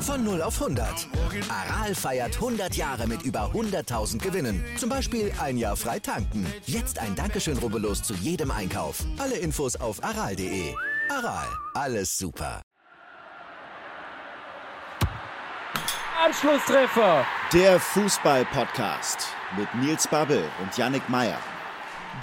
Von 0 auf 100. Aral feiert 100 Jahre mit über 100.000 Gewinnen. Zum Beispiel ein Jahr frei tanken. Jetzt ein Dankeschön, rubbellos zu jedem Einkauf. Alle Infos auf aral.de. Aral, alles super. Anschlusstreffer. Der Fußball-Podcast mit Nils Babbel und Yannick Meyer.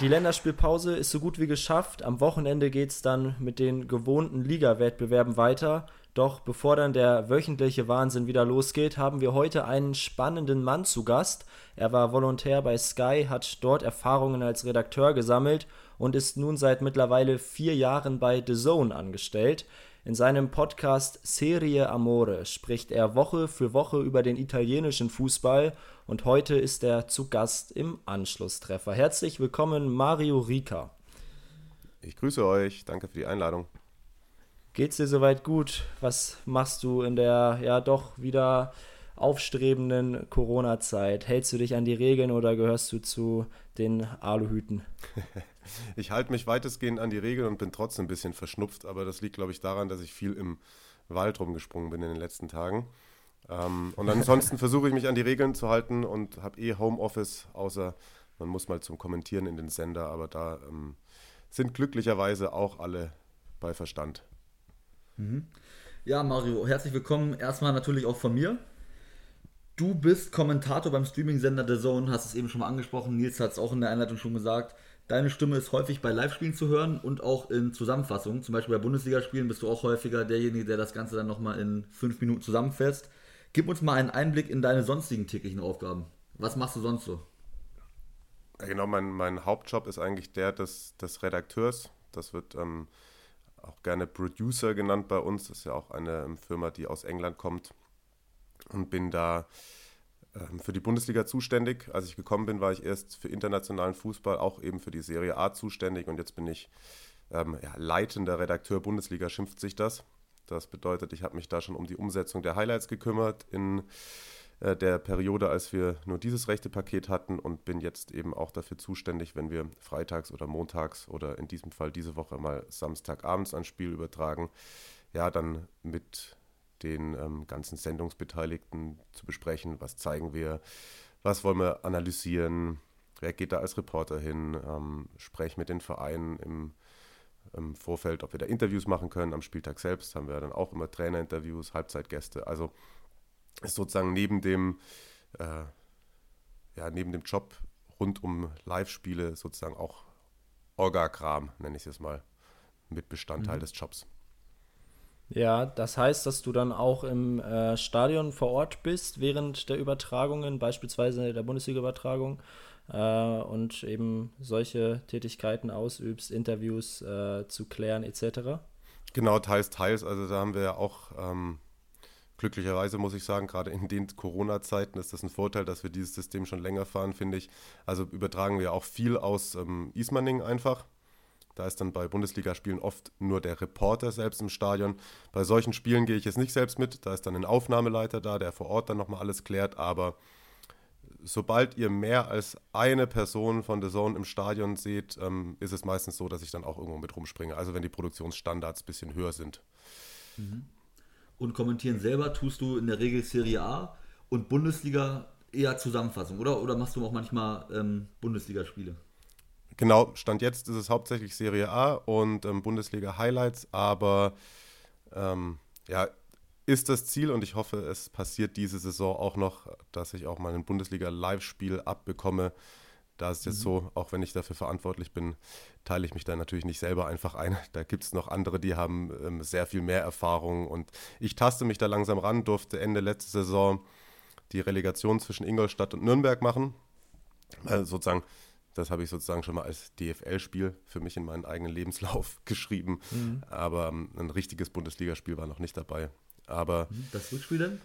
Die Länderspielpause ist so gut wie geschafft. Am Wochenende geht es dann mit den gewohnten Liga-Wettbewerben weiter. Doch bevor dann der wöchentliche Wahnsinn wieder losgeht, haben wir heute einen spannenden Mann zu Gast. Er war Volontär bei Sky, hat dort Erfahrungen als Redakteur gesammelt und ist nun seit mittlerweile vier Jahren bei The Zone angestellt. In seinem Podcast Serie Amore spricht er Woche für Woche über den italienischen Fußball und heute ist er zu Gast im Anschlusstreffer. Herzlich willkommen, Mario Rica. Ich grüße euch, danke für die Einladung. Geht's dir soweit gut? Was machst du in der ja doch wieder aufstrebenden Corona-Zeit? Hältst du dich an die Regeln oder gehörst du zu den Aluhüten? ich halte mich weitestgehend an die Regeln und bin trotzdem ein bisschen verschnupft, aber das liegt, glaube ich, daran, dass ich viel im Wald rumgesprungen bin in den letzten Tagen. Ähm, und ansonsten versuche ich mich an die Regeln zu halten und habe eh Homeoffice, außer man muss mal zum Kommentieren in den Sender, aber da ähm, sind glücklicherweise auch alle bei Verstand. Mhm. Ja, Mario, herzlich willkommen. Erstmal natürlich auch von mir. Du bist Kommentator beim Streaming-Sender The Zone, hast es eben schon mal angesprochen. Nils hat es auch in der Einleitung schon gesagt. Deine Stimme ist häufig bei Live-Spielen zu hören und auch in Zusammenfassungen. Zum Beispiel bei Bundesligaspielen bist du auch häufiger derjenige, der das Ganze dann nochmal in fünf Minuten zusammenfasst. Gib uns mal einen Einblick in deine sonstigen täglichen Aufgaben. Was machst du sonst so? Genau, mein, mein Hauptjob ist eigentlich der des, des Redakteurs. Das wird ähm, auch gerne Producer genannt bei uns. Das ist ja auch eine ähm, Firma, die aus England kommt. Und bin da ähm, für die Bundesliga zuständig. Als ich gekommen bin, war ich erst für internationalen Fußball, auch eben für die Serie A zuständig. Und jetzt bin ich ähm, ja, leitender Redakteur Bundesliga, schimpft sich das. Das bedeutet, ich habe mich da schon um die Umsetzung der Highlights gekümmert in äh, der Periode, als wir nur dieses rechte Paket hatten und bin jetzt eben auch dafür zuständig, wenn wir freitags oder montags oder in diesem Fall diese Woche mal Samstagabends ein Spiel übertragen, ja, dann mit den ähm, ganzen Sendungsbeteiligten zu besprechen, was zeigen wir, was wollen wir analysieren, wer geht da als Reporter hin, ähm, spreche mit den Vereinen im, im, Vorfeld, ob wir da Interviews machen können. Am Spieltag selbst haben wir dann auch immer Trainerinterviews, Halbzeitgäste. Also ist sozusagen neben dem, äh, ja, neben dem Job rund um Live-Spiele sozusagen auch Orga-Kram, nenne ich es jetzt mal, mit Bestandteil mhm. des Jobs. Ja, das heißt, dass du dann auch im äh, Stadion vor Ort bist während der Übertragungen, beispielsweise der Bundesliga-Übertragung, äh, und eben solche Tätigkeiten ausübst, Interviews äh, zu klären etc. Genau, teils, teils. Also da haben wir ja auch ähm, glücklicherweise muss ich sagen, gerade in den Corona-Zeiten ist das ein Vorteil, dass wir dieses System schon länger fahren, finde ich. Also übertragen wir auch viel aus ähm, Ismaning einfach. Da ist dann bei Bundesligaspielen oft nur der Reporter selbst im Stadion. Bei solchen Spielen gehe ich jetzt nicht selbst mit. Da ist dann ein Aufnahmeleiter da, der vor Ort dann nochmal alles klärt. Aber sobald ihr mehr als eine Person von The Zone im Stadion seht, ähm, ist es meistens so, dass ich dann auch irgendwo mit rumspringe. Also wenn die Produktionsstandards ein bisschen höher sind. Mhm und kommentieren selber tust du in der Regel Serie A und Bundesliga eher Zusammenfassung, oder? Oder machst du auch manchmal ähm, Bundesligaspiele? Genau, Stand jetzt ist es hauptsächlich Serie A und ähm, Bundesliga Highlights, aber ähm, ja, ist das Ziel und ich hoffe, es passiert diese Saison auch noch, dass ich auch mal ein Bundesliga-Live-Spiel abbekomme, da ist jetzt mhm. so, auch wenn ich dafür verantwortlich bin, teile ich mich da natürlich nicht selber einfach ein. Da gibt es noch andere, die haben ähm, sehr viel mehr Erfahrung und ich taste mich da langsam ran, durfte Ende letzte Saison die Relegation zwischen Ingolstadt und Nürnberg machen. Also sozusagen, das habe ich sozusagen schon mal als DFL-Spiel für mich in meinen eigenen Lebenslauf geschrieben. Mhm. Aber ähm, ein richtiges Bundesligaspiel war noch nicht dabei. Aber mhm. das Rückspiel denn?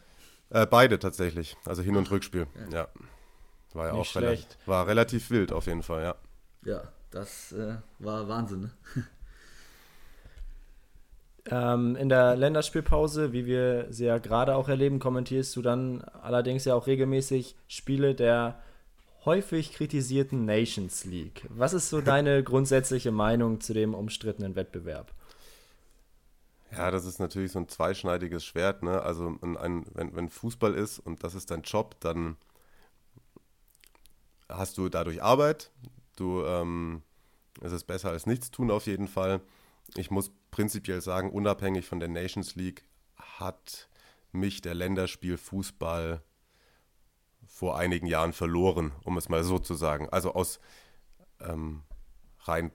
Äh, beide tatsächlich, also Hin- und Rückspiel, ja. ja. War ja Nicht auch relativ, war relativ wild auf jeden Fall, ja. Ja, das äh, war Wahnsinn. Ne? ähm, in der Länderspielpause, wie wir sie ja gerade auch erleben, kommentierst du dann allerdings ja auch regelmäßig Spiele der häufig kritisierten Nations League. Was ist so deine grundsätzliche Meinung zu dem umstrittenen Wettbewerb? Ja, das ist natürlich so ein zweischneidiges Schwert. Ne? Also ein, wenn, wenn Fußball ist und das ist dein Job, dann hast du dadurch Arbeit. Du, ähm, es ist besser als nichts tun auf jeden Fall. Ich muss prinzipiell sagen, unabhängig von der Nations League hat mich der Länderspiel-Fußball vor einigen Jahren verloren, um es mal so zu sagen. Also aus, ähm, rein,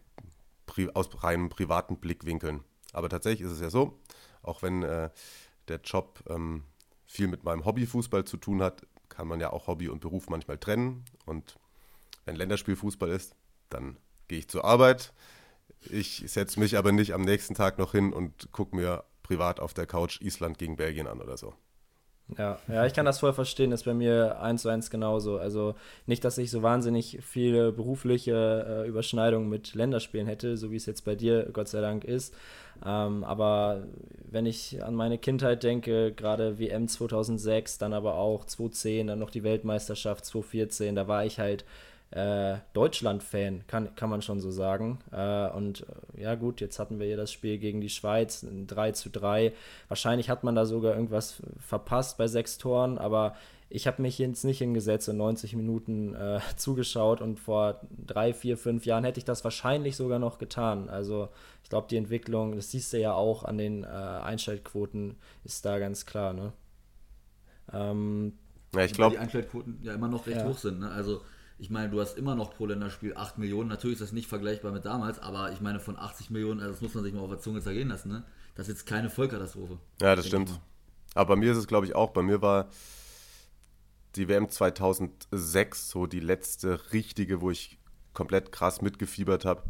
pri aus reinem privaten Blickwinkeln. Aber tatsächlich ist es ja so, auch wenn äh, der Job ähm, viel mit meinem Hobbyfußball zu tun hat, kann man ja auch Hobby und Beruf manchmal trennen. Und wenn Länderspielfußball ist, dann gehe ich zur Arbeit. Ich setze mich aber nicht am nächsten Tag noch hin und gucke mir privat auf der Couch Island gegen Belgien an oder so. Ja, ja, ich kann das voll verstehen, ist bei mir eins zu eins genauso. Also nicht, dass ich so wahnsinnig viele berufliche äh, Überschneidungen mit Länderspielen hätte, so wie es jetzt bei dir Gott sei Dank ist. Ähm, aber wenn ich an meine Kindheit denke, gerade WM 2006, dann aber auch 2010, dann noch die Weltmeisterschaft 2014, da war ich halt äh, Deutschland-Fan, kann, kann man schon so sagen. Äh, und äh, ja gut, jetzt hatten wir hier das Spiel gegen die Schweiz, ein 3 zu 3. Wahrscheinlich hat man da sogar irgendwas verpasst bei sechs Toren, aber ich habe mich jetzt nicht hingesetzt und 90 Minuten äh, zugeschaut und vor drei, vier, fünf Jahren hätte ich das wahrscheinlich sogar noch getan. Also ich glaube, die Entwicklung, das siehst du ja auch an den äh, Einschaltquoten, ist da ganz klar. Ne? Ähm, ja, ich glaube. Die Einschaltquoten ja immer noch recht ja. hoch sind. Ne? Also ich meine, du hast immer noch pro Länderspiel 8 Millionen. Natürlich ist das nicht vergleichbar mit damals, aber ich meine, von 80 Millionen, also das muss man sich mal auf der Zunge zergehen lassen, ne? Das ist jetzt keine Vollkatastrophe. Ja, das stimmt. Aber bei mir ist es, glaube ich, auch. Bei mir war die WM 2006 so die letzte richtige, wo ich komplett krass mitgefiebert habe.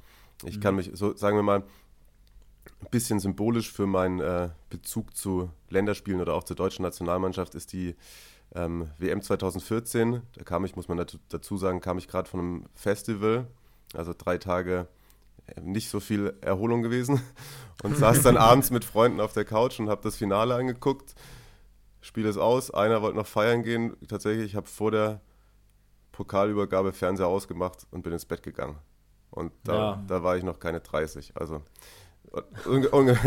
Ich mhm. kann mich, so sagen wir mal, ein bisschen symbolisch für meinen äh, Bezug zu Länderspielen oder auch zur deutschen Nationalmannschaft ist die ähm, WM 2014, da kam ich, muss man dazu sagen, kam ich gerade von einem Festival, also drei Tage äh, nicht so viel Erholung gewesen und saß dann abends mit Freunden auf der Couch und habe das Finale angeguckt. Spiel ist aus, einer wollte noch feiern gehen. Tatsächlich, ich habe vor der Pokalübergabe Fernseher ausgemacht und bin ins Bett gegangen. Und da, ja. da war ich noch keine 30. Also und, und,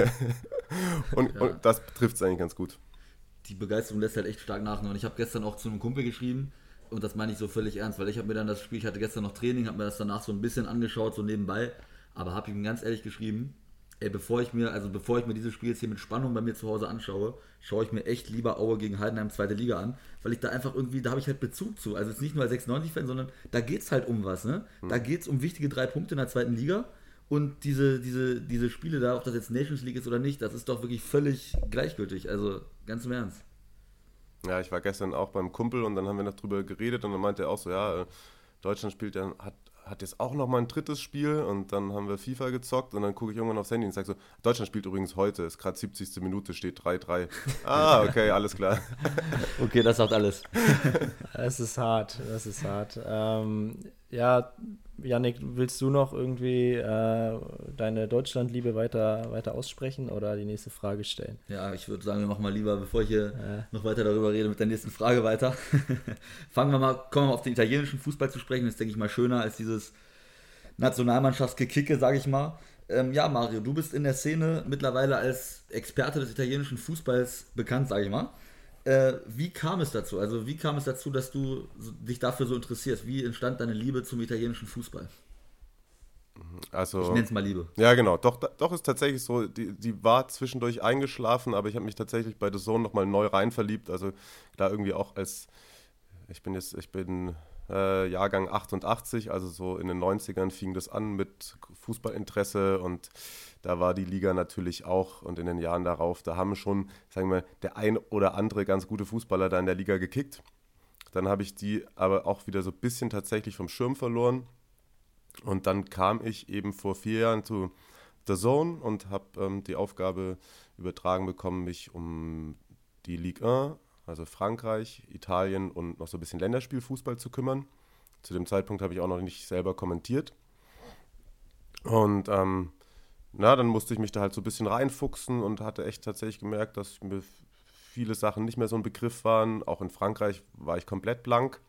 und, und das trifft es eigentlich ganz gut die Begeisterung lässt halt echt stark nach. Und ich habe gestern auch zu einem Kumpel geschrieben, und das meine ich so völlig ernst, weil ich habe mir dann das Spiel, ich hatte gestern noch Training, habe mir das danach so ein bisschen angeschaut, so nebenbei, aber habe ihm ganz ehrlich geschrieben, ey, bevor ich mir, also bevor ich mir dieses Spiel jetzt hier mit Spannung bei mir zu Hause anschaue, schaue ich mir echt lieber Aue gegen Heidenheim zweite Liga an, weil ich da einfach irgendwie, da habe ich halt Bezug zu. Also jetzt nicht nur als 96-Fan, sondern da geht es halt um was, ne? Da hm. geht es um wichtige drei Punkte in der zweiten Liga. Und diese, diese, diese Spiele da, ob das jetzt Nations League ist oder nicht, das ist doch wirklich völlig gleichgültig. Also ganz im Ernst. Ja, ich war gestern auch beim Kumpel und dann haben wir noch drüber geredet und dann meinte er auch so, ja, äh, Deutschland spielt ja, hat, hat jetzt auch noch mal ein drittes Spiel und dann haben wir FIFA gezockt und dann gucke ich irgendwann aufs Handy und sage so, Deutschland spielt übrigens heute, ist gerade 70. Minute, steht 3-3. ah, okay, alles klar. okay, das sagt alles. das ist hart, das ist hart. Ähm, ja, Yannick, willst du noch irgendwie äh, deine Deutschlandliebe weiter, weiter aussprechen oder die nächste Frage stellen? Ja, ich würde sagen, wir machen mal lieber, bevor ich hier äh. noch weiter darüber rede, mit der nächsten Frage weiter. Fangen wir mal, kommen wir mal auf den italienischen Fußball zu sprechen. Das ist, denke ich mal, schöner als dieses Nationalmannschaftsgekicke, sage ich mal. Ähm, ja, Mario, du bist in der Szene mittlerweile als Experte des italienischen Fußballs bekannt, sage ich mal. Äh, wie kam es dazu? Also wie kam es dazu, dass du dich dafür so interessierst? Wie entstand deine Liebe zum italienischen Fußball? Also, ich nenne es mal Liebe. Ja, genau. Doch, doch ist tatsächlich so, die, die war zwischendurch eingeschlafen, aber ich habe mich tatsächlich bei The Zone nochmal neu rein verliebt. Also da irgendwie auch als, ich bin jetzt, ich bin äh, Jahrgang 88, also so in den 90ern fing das an mit Fußballinteresse und da war die Liga natürlich auch und in den Jahren darauf, da haben schon, sagen wir, der ein oder andere ganz gute Fußballer da in der Liga gekickt. Dann habe ich die aber auch wieder so ein bisschen tatsächlich vom Schirm verloren. Und dann kam ich eben vor vier Jahren zu The Zone und habe ähm, die Aufgabe übertragen bekommen, mich um die Ligue 1, also Frankreich, Italien und noch so ein bisschen Länderspielfußball zu kümmern. Zu dem Zeitpunkt habe ich auch noch nicht selber kommentiert. Und ähm, na, dann musste ich mich da halt so ein bisschen reinfuchsen und hatte echt tatsächlich gemerkt, dass mir viele Sachen nicht mehr so ein Begriff waren. Auch in Frankreich war ich komplett blank.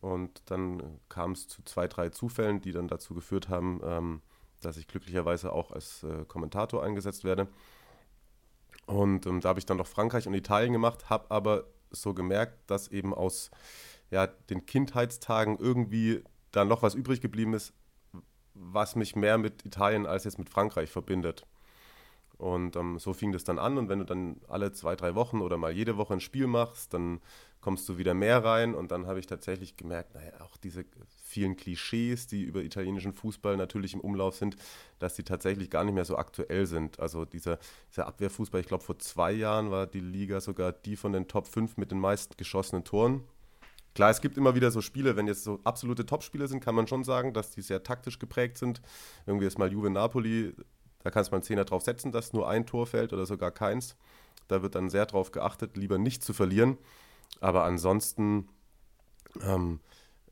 Und dann kam es zu zwei, drei Zufällen, die dann dazu geführt haben, ähm, dass ich glücklicherweise auch als äh, Kommentator eingesetzt werde. Und ähm, da habe ich dann noch Frankreich und Italien gemacht, habe aber so gemerkt, dass eben aus ja, den Kindheitstagen irgendwie da noch was übrig geblieben ist, was mich mehr mit Italien als jetzt mit Frankreich verbindet. Und ähm, so fing das dann an. Und wenn du dann alle zwei, drei Wochen oder mal jede Woche ein Spiel machst, dann kommst du wieder mehr rein. Und dann habe ich tatsächlich gemerkt, naja, auch diese vielen Klischees, die über italienischen Fußball natürlich im Umlauf sind, dass die tatsächlich gar nicht mehr so aktuell sind. Also dieser, dieser Abwehrfußball, ich glaube vor zwei Jahren war die Liga sogar die von den Top 5 mit den meisten geschossenen Toren. Klar, es gibt immer wieder so Spiele, wenn jetzt so absolute Topspiele sind, kann man schon sagen, dass die sehr taktisch geprägt sind. Irgendwie ist mal Juve Napoli, da kannst du mal einen Zehner drauf setzen, dass nur ein Tor fällt oder sogar keins. Da wird dann sehr darauf geachtet, lieber nicht zu verlieren. Aber ansonsten ähm,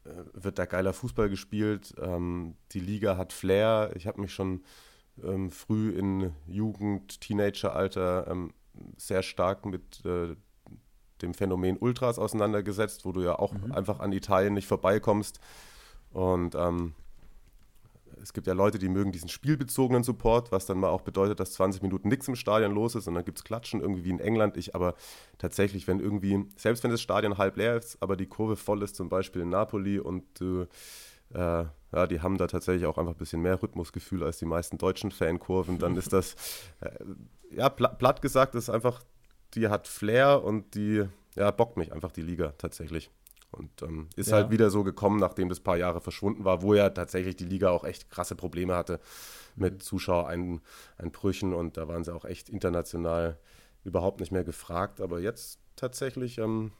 äh, wird da geiler Fußball gespielt. Ähm, die Liga hat Flair. Ich habe mich schon ähm, früh in Jugend, Teenageralter ähm, sehr stark mit äh, dem Phänomen Ultras auseinandergesetzt, wo du ja auch mhm. einfach an Italien nicht vorbeikommst. Und ähm, es gibt ja Leute, die mögen diesen spielbezogenen Support, was dann mal auch bedeutet, dass 20 Minuten nichts im Stadion los ist und dann gibt es Klatschen, irgendwie wie in England. Ich aber tatsächlich, wenn irgendwie, selbst wenn das Stadion halb leer ist, aber die Kurve voll ist, zum Beispiel in Napoli und äh, äh, ja, die haben da tatsächlich auch einfach ein bisschen mehr Rhythmusgefühl als die meisten deutschen Fankurven, dann ist das, äh, ja, platt, platt gesagt, ist einfach, die hat Flair und die, ja, bockt mich einfach die Liga tatsächlich. Und ähm, ist ja. halt wieder so gekommen, nachdem das paar Jahre verschwunden war, wo ja tatsächlich die Liga auch echt krasse Probleme hatte mit mhm. Zuschauereinbrüchen und da waren sie auch echt international überhaupt nicht mehr gefragt. Aber jetzt tatsächlich ähm,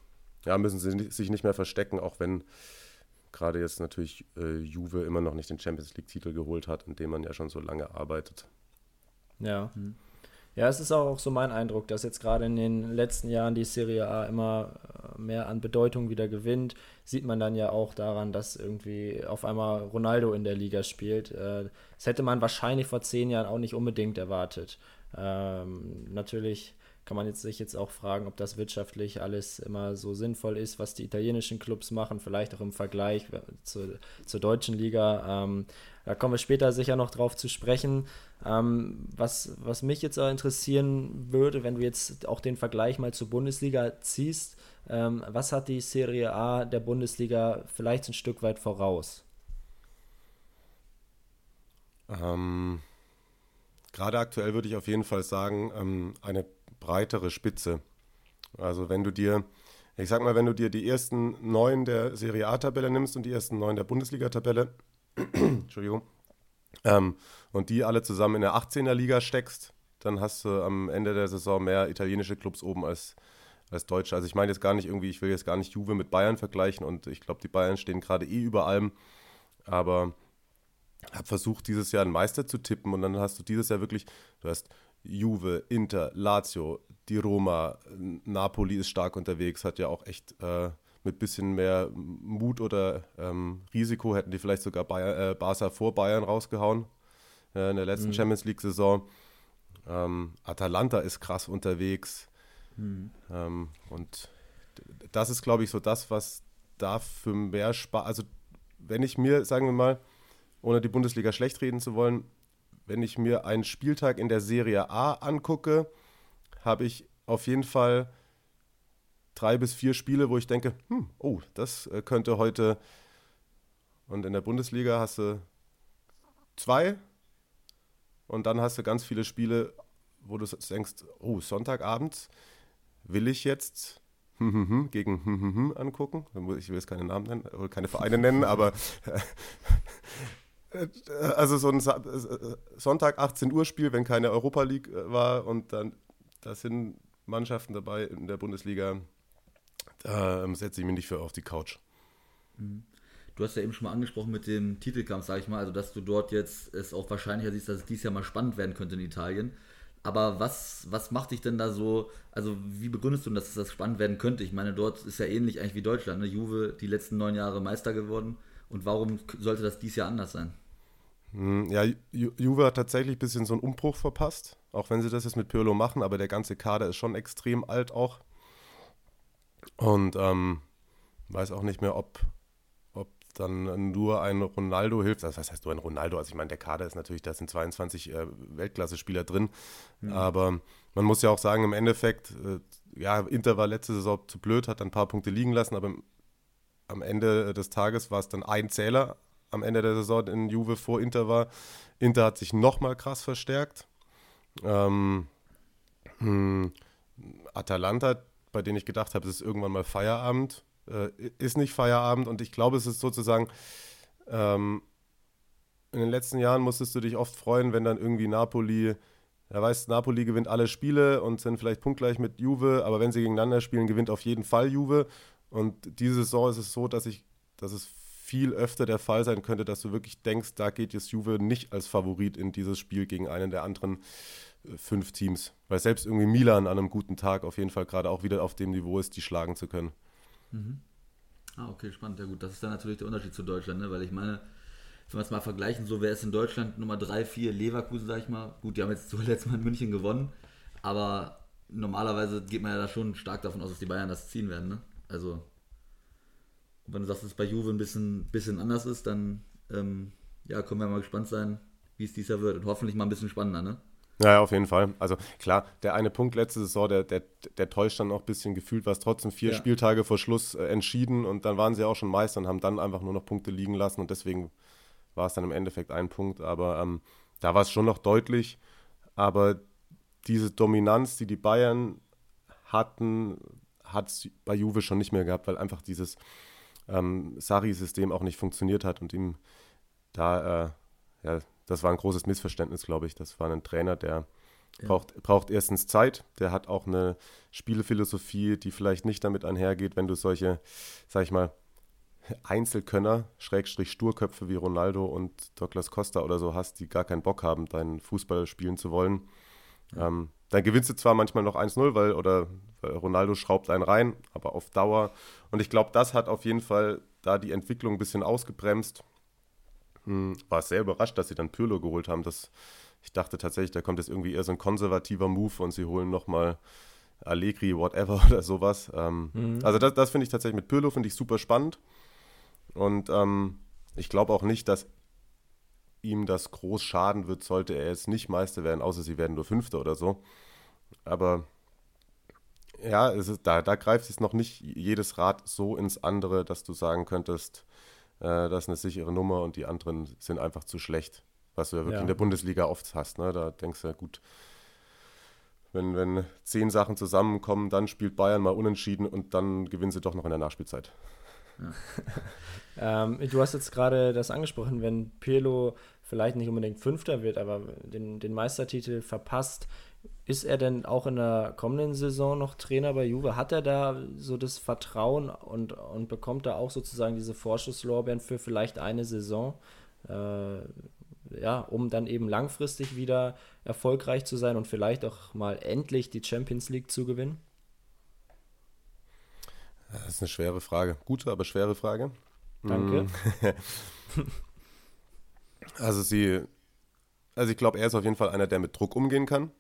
ja, müssen sie sich nicht mehr verstecken, auch wenn gerade jetzt natürlich äh, Juve immer noch nicht den Champions League-Titel geholt hat, in dem man ja schon so lange arbeitet. Ja. Mhm. Ja, es ist auch so mein Eindruck, dass jetzt gerade in den letzten Jahren die Serie A immer äh, mehr an Bedeutung wieder gewinnt. Sieht man dann ja auch daran, dass irgendwie auf einmal Ronaldo in der Liga spielt. Äh, das hätte man wahrscheinlich vor zehn Jahren auch nicht unbedingt erwartet. Ähm, natürlich kann man jetzt sich jetzt auch fragen, ob das wirtschaftlich alles immer so sinnvoll ist, was die italienischen Clubs machen, vielleicht auch im Vergleich zu, zur deutschen Liga. Ähm, da kommen wir später sicher noch drauf zu sprechen. Ähm, was, was mich jetzt interessieren würde, wenn du jetzt auch den Vergleich mal zur Bundesliga ziehst, ähm, was hat die Serie A der Bundesliga vielleicht ein Stück weit voraus? Ähm, gerade aktuell würde ich auf jeden Fall sagen, ähm, eine breitere Spitze. Also wenn du dir, ich sag mal, wenn du dir die ersten neun der Serie A-Tabelle nimmst und die ersten neun der Bundesliga-Tabelle, Entschuldigung, ähm, und die alle zusammen in der 18er Liga steckst, dann hast du am Ende der Saison mehr italienische Clubs oben als, als deutsche. Also ich meine jetzt gar nicht irgendwie, ich will jetzt gar nicht Juve mit Bayern vergleichen und ich glaube, die Bayern stehen gerade eh über allem, aber habe versucht, dieses Jahr einen Meister zu tippen und dann hast du dieses Jahr wirklich, du hast Juve, Inter, Lazio, die Roma, Napoli ist stark unterwegs, hat ja auch echt äh, mit bisschen mehr Mut oder ähm, Risiko hätten die vielleicht sogar Bayer, äh, Barca vor Bayern rausgehauen äh, in der letzten mhm. Champions League-Saison. Ähm, Atalanta ist krass unterwegs. Mhm. Ähm, und das ist, glaube ich, so das, was da für mehr Spaß. Also, wenn ich mir, sagen wir mal, ohne die Bundesliga schlecht reden zu wollen, wenn ich mir einen Spieltag in der Serie A angucke, habe ich auf jeden Fall drei bis vier Spiele, wo ich denke, hm, oh, das äh, könnte heute. Und in der Bundesliga hast du zwei. Und dann hast du ganz viele Spiele, wo du denkst, oh, Sonntagabend will ich jetzt gegen angucken. Ich will jetzt keine Namen nennen, keine Vereine nennen, aber also so ein Sonntag 18 Uhr Spiel, wenn keine Europa League äh, war und dann da sind Mannschaften dabei in der Bundesliga, da ähm, setze ich mich nicht für auf die Couch. Mhm. Du hast ja eben schon mal angesprochen mit dem Titelkampf, sage ich mal, also dass du dort jetzt es auch wahrscheinlicher siehst, dass es dieses Jahr mal spannend werden könnte in Italien. Aber was, was macht dich denn da so, also wie begründest du, dass das spannend werden könnte? Ich meine, dort ist ja ähnlich eigentlich wie Deutschland, ne? Juve die letzten neun Jahre Meister geworden. Und warum sollte das dieses Jahr anders sein? Hm, ja, Ju Juve hat tatsächlich ein bisschen so einen Umbruch verpasst, auch wenn sie das jetzt mit Pirlo machen, aber der ganze Kader ist schon extrem alt auch. Und ähm, weiß auch nicht mehr, ob dann nur ein Ronaldo hilft. Also, was heißt nur ein Ronaldo? Also ich meine, der Kader ist natürlich, da sind 22 äh, Weltklasse-Spieler drin. Mhm. Aber man muss ja auch sagen, im Endeffekt, äh, ja, Inter war letzte Saison zu blöd, hat ein paar Punkte liegen lassen, aber am Ende des Tages war es dann ein Zähler am Ende der Saison in Juve vor Inter war. Inter hat sich nochmal krass verstärkt. Ähm, hm, Atalanta, bei denen ich gedacht habe, es ist irgendwann mal Feierabend, äh, ist nicht Feierabend und ich glaube, es ist sozusagen, ähm, in den letzten Jahren musstest du dich oft freuen, wenn dann irgendwie Napoli, er weiß, Napoli gewinnt alle Spiele und sind vielleicht punktgleich mit Juve, aber wenn sie gegeneinander spielen, gewinnt auf jeden Fall Juve. Und diese Saison ist es so, dass ich, dass es viel öfter der Fall sein könnte, dass du wirklich denkst, da geht jetzt Juve nicht als Favorit in dieses Spiel gegen einen der anderen fünf Teams. Weil selbst irgendwie Milan an einem guten Tag auf jeden Fall gerade auch wieder auf dem Niveau ist, die schlagen zu können. Mhm. Ah, okay, spannend. Ja gut, das ist dann natürlich der Unterschied zu Deutschland, ne? weil ich meine, wenn wir es mal vergleichen, so wer ist in Deutschland Nummer 3, 4, Leverkusen, sag ich mal. Gut, die haben jetzt zuletzt mal in München gewonnen, aber normalerweise geht man ja da schon stark davon aus, dass die Bayern das ziehen werden. Ne? Also wenn du sagst, dass es bei Juve ein bisschen, bisschen anders ist, dann ähm, ja, können wir mal gespannt sein, wie es dieses Jahr wird. Und hoffentlich mal ein bisschen spannender, ne? Ja, auf jeden Fall. Also klar, der eine Punkt letzte Saison, der, der, der täuscht dann auch ein bisschen gefühlt, war es trotzdem vier ja. Spieltage vor Schluss äh, entschieden und dann waren sie auch schon Meister und haben dann einfach nur noch Punkte liegen lassen und deswegen war es dann im Endeffekt ein Punkt. Aber ähm, da war es schon noch deutlich. Aber diese Dominanz, die die Bayern hatten, hat es bei Juve schon nicht mehr gehabt, weil einfach dieses ähm, Sari-System auch nicht funktioniert hat und ihm da, äh, ja, das war ein großes Missverständnis, glaube ich. Das war ein Trainer, der ja. braucht, braucht erstens Zeit, der hat auch eine Spielphilosophie, die vielleicht nicht damit einhergeht, wenn du solche, sag ich mal, Einzelkönner, Schrägstrich Sturköpfe wie Ronaldo und Douglas Costa oder so hast, die gar keinen Bock haben, deinen Fußball spielen zu wollen. Ja. Ähm, dann gewinnst du zwar manchmal noch 1-0, weil oder weil Ronaldo schraubt einen rein, aber auf Dauer. Und ich glaube, das hat auf jeden Fall da die Entwicklung ein bisschen ausgebremst. Hm, war sehr überrascht, dass sie dann Pirlo geholt haben. Das, ich dachte tatsächlich, da kommt jetzt irgendwie eher so ein konservativer Move und sie holen nochmal Allegri, whatever oder sowas. Ähm, mhm. Also das, das finde ich tatsächlich mit Pirlo finde ich super spannend. Und ähm, ich glaube auch nicht, dass ihm das groß schaden wird, sollte er jetzt nicht Meister werden, außer sie werden nur Fünfter oder so. Aber ja, es ist, da, da greift es noch nicht jedes Rad so ins andere, dass du sagen könntest, äh, das ist eine sichere Nummer und die anderen sind einfach zu schlecht. Was du ja wirklich ja. in der Bundesliga oft hast. Ne? Da denkst du ja, gut, wenn, wenn zehn Sachen zusammenkommen, dann spielt Bayern mal unentschieden und dann gewinnen sie doch noch in der Nachspielzeit. Ja. ähm, du hast jetzt gerade das angesprochen, wenn Pirlo vielleicht nicht unbedingt Fünfter wird, aber den, den Meistertitel verpasst, ist er denn auch in der kommenden Saison noch Trainer bei Juve? Hat er da so das Vertrauen und, und bekommt er auch sozusagen diese Vorschusslorbeeren für vielleicht eine Saison? Äh, ja, um dann eben langfristig wieder erfolgreich zu sein und vielleicht auch mal endlich die Champions League zu gewinnen? Das ist eine schwere Frage. Gute, aber schwere Frage. Danke. Also sie, also ich glaube, er ist auf jeden Fall einer, der mit Druck umgehen kann.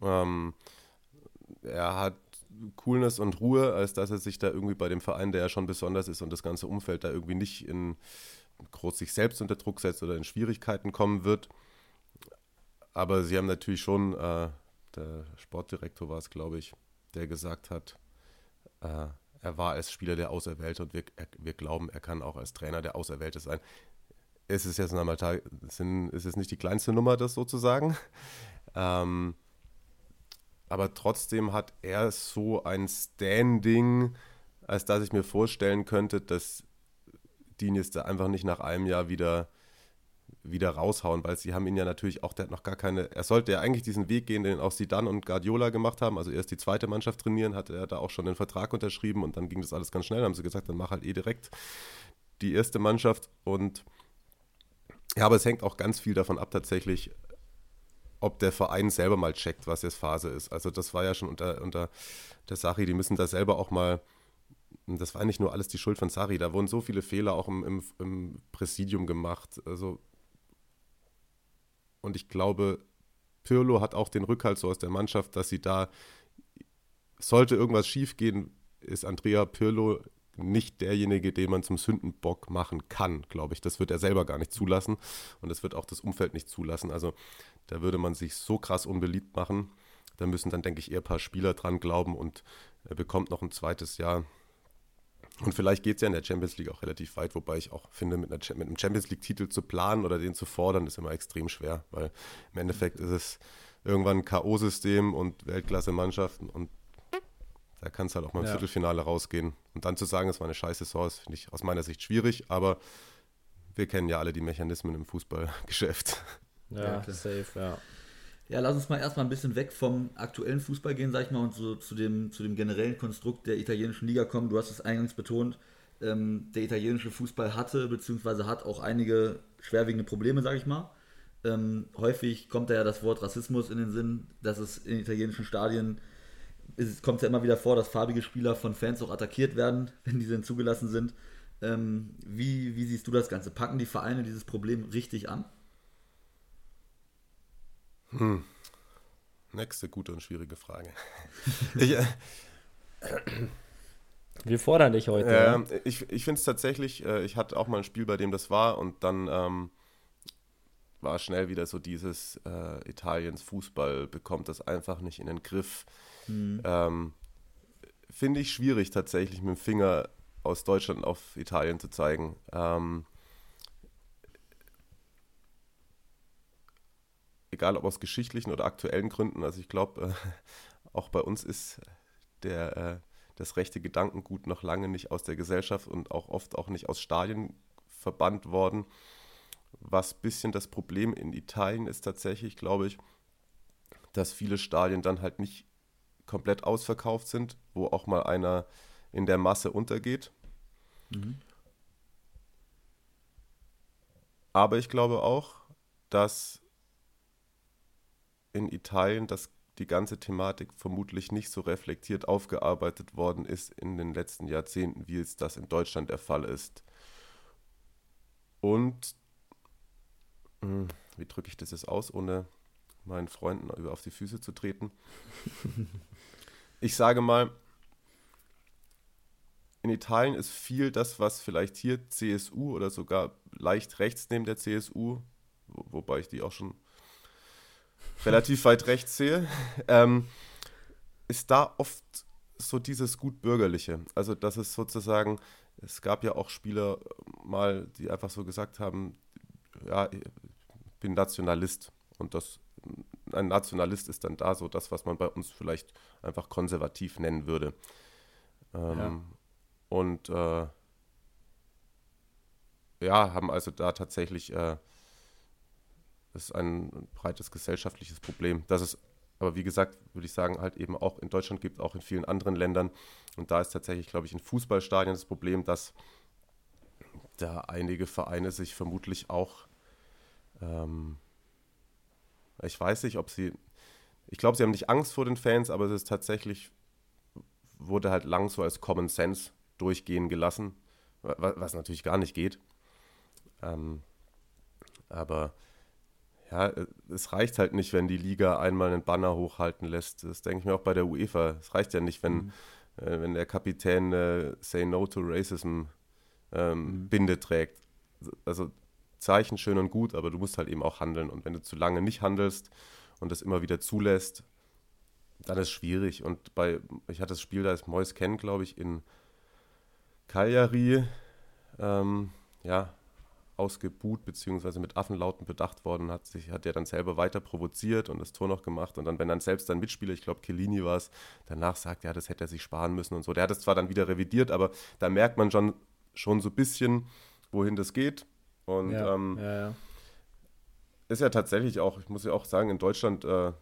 Ähm, er hat Coolness und Ruhe, als dass er sich da irgendwie bei dem Verein, der ja schon besonders ist und das ganze Umfeld da irgendwie nicht in groß sich selbst unter Druck setzt oder in Schwierigkeiten kommen wird. Aber sie haben natürlich schon, äh, der Sportdirektor war es, glaube ich, der gesagt hat, äh, er war als Spieler der Auserwählte und wir, er, wir glauben, er kann auch als Trainer der Auserwählte sein. Es ist jetzt einmal, ist es nicht die kleinste Nummer, das sozusagen. Ähm, aber trotzdem hat er so ein Standing, als dass ich mir vorstellen könnte, dass die jetzt da einfach nicht nach einem Jahr wieder, wieder raushauen, weil sie haben ihn ja natürlich auch, der hat noch gar keine, er sollte ja eigentlich diesen Weg gehen, den auch Sidan und Guardiola gemacht haben, also erst die zweite Mannschaft trainieren, hatte er da auch schon den Vertrag unterschrieben und dann ging das alles ganz schnell, haben sie gesagt, dann mach halt eh direkt die erste Mannschaft und ja, aber es hängt auch ganz viel davon ab tatsächlich, ob der Verein selber mal checkt, was jetzt Phase ist. Also das war ja schon unter, unter der Sache, die müssen da selber auch mal, das war nicht nur alles die Schuld von Sari, da wurden so viele Fehler auch im, im, im Präsidium gemacht. Also und ich glaube, Pirlo hat auch den Rückhalt so aus der Mannschaft, dass sie da, sollte irgendwas schiefgehen, ist Andrea Pirlo nicht derjenige, den man zum Sündenbock machen kann, glaube ich. Das wird er selber gar nicht zulassen und das wird auch das Umfeld nicht zulassen. Also da würde man sich so krass unbeliebt machen. Da müssen dann, denke ich, eher ein paar Spieler dran glauben und er bekommt noch ein zweites Jahr. Und vielleicht geht es ja in der Champions League auch relativ weit, wobei ich auch finde, mit, einer, mit einem Champions League-Titel zu planen oder den zu fordern, ist immer extrem schwer, weil im Endeffekt ist es irgendwann ein K.O.-System und Weltklasse-Mannschaften und da kann es halt auch mal im ja. Viertelfinale rausgehen. Und dann zu sagen, es war eine scheiße Saison, finde ich aus meiner Sicht schwierig, aber wir kennen ja alle die Mechanismen im Fußballgeschäft. Ja, ja safe, ja. Ja, lass uns mal erstmal ein bisschen weg vom aktuellen Fußball gehen, sag ich mal, und so zu dem, zu dem generellen Konstrukt der italienischen Liga kommen. Du hast es eingangs betont, ähm, der italienische Fußball hatte, beziehungsweise hat auch einige schwerwiegende Probleme, sag ich mal. Ähm, häufig kommt da ja das Wort Rassismus in den Sinn, dass es in italienischen Stadien es kommt ja immer wieder vor, dass farbige Spieler von Fans auch attackiert werden, wenn diese denn zugelassen sind. Ähm, wie, wie siehst du das Ganze? Packen die Vereine dieses Problem richtig an? Hm. Nächste gute und schwierige Frage. ich, äh, Wir fordern dich heute. Äh, ja. Ich, ich finde es tatsächlich, äh, ich hatte auch mal ein Spiel, bei dem das war und dann ähm, war schnell wieder so dieses äh, Italiens Fußball bekommt das einfach nicht in den Griff. Mhm. Ähm, Finde ich schwierig tatsächlich mit dem Finger aus Deutschland auf Italien zu zeigen. Ähm, egal ob aus geschichtlichen oder aktuellen Gründen. Also ich glaube, äh, auch bei uns ist der, äh, das rechte Gedankengut noch lange nicht aus der Gesellschaft und auch oft auch nicht aus Stadien verbannt worden. Was ein bisschen das Problem in Italien ist tatsächlich, glaube ich, dass viele Stadien dann halt nicht komplett ausverkauft sind, wo auch mal einer in der Masse untergeht. Mhm. Aber ich glaube auch, dass in Italien das, die ganze Thematik vermutlich nicht so reflektiert aufgearbeitet worden ist in den letzten Jahrzehnten, wie es das in Deutschland der Fall ist. Und hm, wie drücke ich das jetzt aus, ohne meinen Freunden über auf die Füße zu treten? ich sage mal, in Italien ist viel das, was vielleicht hier CSU oder sogar leicht rechts neben der CSU, wo, wobei ich die auch schon relativ weit rechts sehe, ähm, ist da oft so dieses Gutbürgerliche. Also, dass es sozusagen, es gab ja auch Spieler mal, die einfach so gesagt haben, ja, ich bin Nationalist und das ein Nationalist ist dann da so das, was man bei uns vielleicht einfach konservativ nennen würde. Ähm, ja. Und äh, ja, haben also da tatsächlich äh, ist ein breites gesellschaftliches Problem. Das ist aber wie gesagt, würde ich sagen, halt eben auch in Deutschland gibt, auch in vielen anderen Ländern. Und da ist tatsächlich, glaube ich, in Fußballstadien das Problem, dass da einige Vereine sich vermutlich auch ähm, ich weiß nicht, ob sie. Ich glaube, sie haben nicht Angst vor den Fans, aber es ist tatsächlich, wurde halt lang so als Common Sense durchgehen gelassen, was natürlich gar nicht geht. Ähm, aber ja, es reicht halt nicht, wenn die Liga einmal einen Banner hochhalten lässt. Das denke ich mir auch bei der UEFA. Es reicht ja nicht, wenn, mhm. äh, wenn der Kapitän äh, Say No to Racism ähm, mhm. Binde trägt. Also Zeichen schön und gut, aber du musst halt eben auch handeln. Und wenn du zu lange nicht handelst und das immer wieder zulässt, dann ist es schwierig. Und bei, ich hatte das Spiel, da ist Mois Ken, glaube ich, in Cagliari, ähm, ja, ausgebuht beziehungsweise mit Affenlauten bedacht worden, hat sich, hat er dann selber weiter provoziert und das Tor noch gemacht. Und dann, wenn dann selbst ein Mitspieler, ich glaube Kellini war es, danach sagt, ja, das hätte er sich sparen müssen und so. Der hat es zwar dann wieder revidiert, aber da merkt man schon, schon so ein bisschen, wohin das geht. Und ja, ähm, ja, ja. ist ja tatsächlich auch, ich muss ja auch sagen, in Deutschland äh,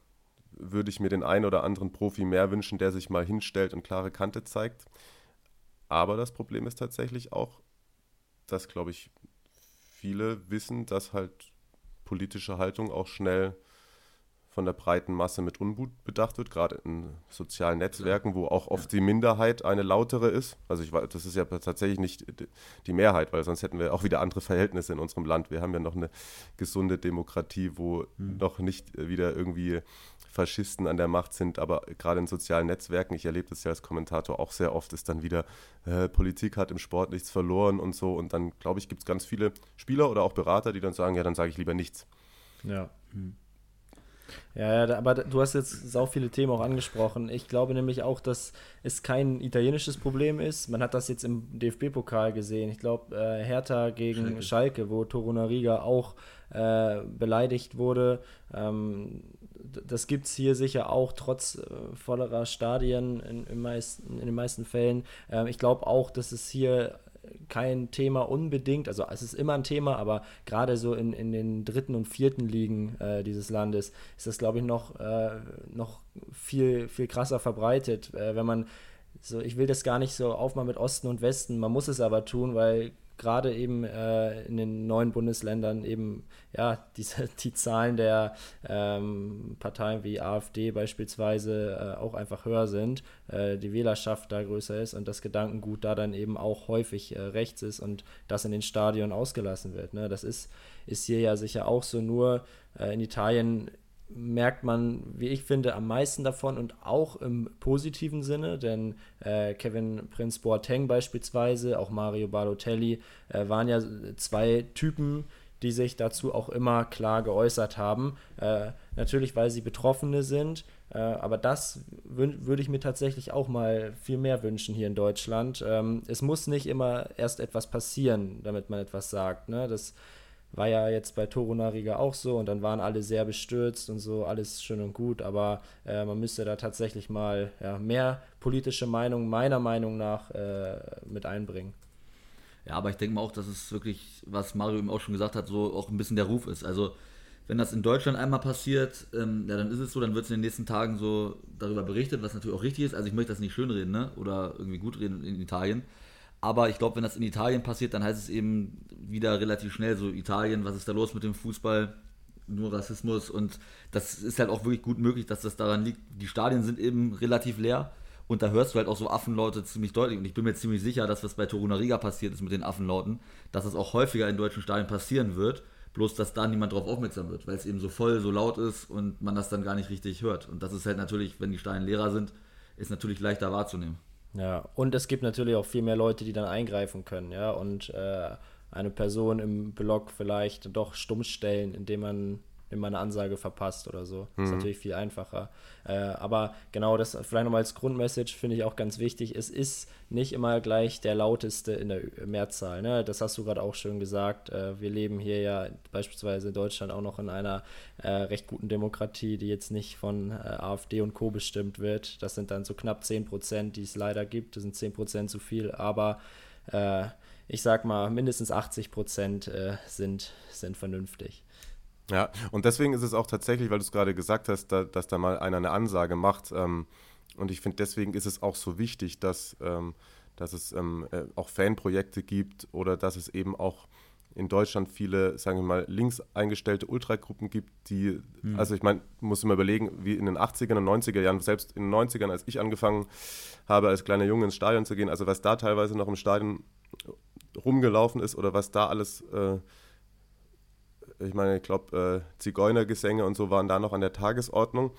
würde ich mir den einen oder anderen Profi mehr wünschen, der sich mal hinstellt und klare Kante zeigt. Aber das Problem ist tatsächlich auch, dass, glaube ich, viele wissen, dass halt politische Haltung auch schnell von der breiten Masse mit Unmut bedacht wird, gerade in sozialen Netzwerken, wo auch oft die Minderheit eine lautere ist. Also ich das ist ja tatsächlich nicht die Mehrheit, weil sonst hätten wir auch wieder andere Verhältnisse in unserem Land. Wir haben ja noch eine gesunde Demokratie, wo mhm. noch nicht wieder irgendwie Faschisten an der Macht sind, aber gerade in sozialen Netzwerken, ich erlebe das ja als Kommentator auch sehr oft, ist dann wieder, äh, Politik hat im Sport nichts verloren und so. Und dann, glaube ich, gibt es ganz viele Spieler oder auch Berater, die dann sagen, ja, dann sage ich lieber nichts. Ja. Hm. Ja, aber du hast jetzt sau viele Themen auch angesprochen. Ich glaube nämlich auch, dass es kein italienisches Problem ist. Man hat das jetzt im DFB-Pokal gesehen. Ich glaube, äh, Hertha gegen Schalke, Schalke wo Torunariga auch äh, beleidigt wurde. Ähm, das gibt es hier sicher auch, trotz äh, vollerer Stadien in, in, meisten, in den meisten Fällen. Ähm, ich glaube auch, dass es hier kein Thema unbedingt, also es ist immer ein Thema, aber gerade so in, in den dritten und vierten Ligen äh, dieses Landes ist das, glaube ich, noch, äh, noch viel, viel krasser verbreitet. Äh, wenn man so, ich will das gar nicht so aufmachen mit Osten und Westen, man muss es aber tun, weil gerade eben äh, in den neuen Bundesländern eben ja diese, die Zahlen der ähm, Parteien wie AfD beispielsweise äh, auch einfach höher sind, äh, die Wählerschaft da größer ist und das Gedankengut da dann eben auch häufig äh, rechts ist und das in den Stadien ausgelassen wird. Ne? Das ist, ist hier ja sicher auch so, nur äh, in Italien merkt man, wie ich finde, am meisten davon und auch im positiven Sinne, denn äh, Kevin Prince Boateng beispielsweise, auch Mario Balotelli, äh, waren ja zwei Typen, die sich dazu auch immer klar geäußert haben. Äh, natürlich, weil sie Betroffene sind, äh, aber das würde ich mir tatsächlich auch mal viel mehr wünschen hier in Deutschland. Ähm, es muss nicht immer erst etwas passieren, damit man etwas sagt. Ne? Das war ja jetzt bei Toro Nariga auch so und dann waren alle sehr bestürzt und so, alles schön und gut, aber äh, man müsste da tatsächlich mal ja, mehr politische Meinung meiner Meinung nach äh, mit einbringen. Ja, aber ich denke mal auch, dass es wirklich, was Mario eben auch schon gesagt hat, so auch ein bisschen der Ruf ist. Also wenn das in Deutschland einmal passiert, ähm, ja, dann ist es so, dann wird es in den nächsten Tagen so darüber berichtet, was natürlich auch richtig ist. Also ich möchte das nicht schönreden, ne? Oder irgendwie gut reden in Italien. Aber ich glaube, wenn das in Italien passiert, dann heißt es eben wieder relativ schnell so, Italien, was ist da los mit dem Fußball? Nur Rassismus und das ist halt auch wirklich gut möglich, dass das daran liegt. Die Stadien sind eben relativ leer und da hörst du halt auch so Affenlaute ziemlich deutlich. Und ich bin mir ziemlich sicher, dass was bei Toruna Riga passiert ist mit den Affenlauten, dass es auch häufiger in deutschen Stadien passieren wird, bloß dass da niemand drauf aufmerksam wird, weil es eben so voll, so laut ist und man das dann gar nicht richtig hört. Und das ist halt natürlich, wenn die Stadien leerer sind, ist natürlich leichter wahrzunehmen. Ja, und es gibt natürlich auch viel mehr Leute, die dann eingreifen können, ja, und äh, eine Person im Blog vielleicht doch stumm stellen, indem man wenn man eine Ansage verpasst oder so. Das ist mhm. natürlich viel einfacher. Äh, aber genau das, vielleicht nochmal als Grundmessage finde ich auch ganz wichtig. Es ist nicht immer gleich der lauteste in der Mehrzahl. Ne? Das hast du gerade auch schön gesagt. Äh, wir leben hier ja beispielsweise in Deutschland auch noch in einer äh, recht guten Demokratie, die jetzt nicht von äh, AfD und Co. bestimmt wird. Das sind dann so knapp 10 Prozent, die es leider gibt. Das sind 10 Prozent zu viel, aber äh, ich sag mal, mindestens 80 Prozent äh, sind, sind vernünftig. Ja, und deswegen ist es auch tatsächlich, weil du es gerade gesagt hast, da, dass da mal einer eine Ansage macht. Ähm, und ich finde, deswegen ist es auch so wichtig, dass, ähm, dass es ähm, äh, auch Fanprojekte gibt oder dass es eben auch in Deutschland viele, sagen wir mal, links eingestellte Ultragruppen gibt, die, mhm. also ich meine, muss immer überlegen, wie in den 80er und 90er Jahren, selbst in den 90ern, als ich angefangen habe, als kleiner Junge ins Stadion zu gehen, also was da teilweise noch im Stadion rumgelaufen ist oder was da alles äh, ich meine, ich glaube, äh, Zigeunergesänge und so waren da noch an der Tagesordnung.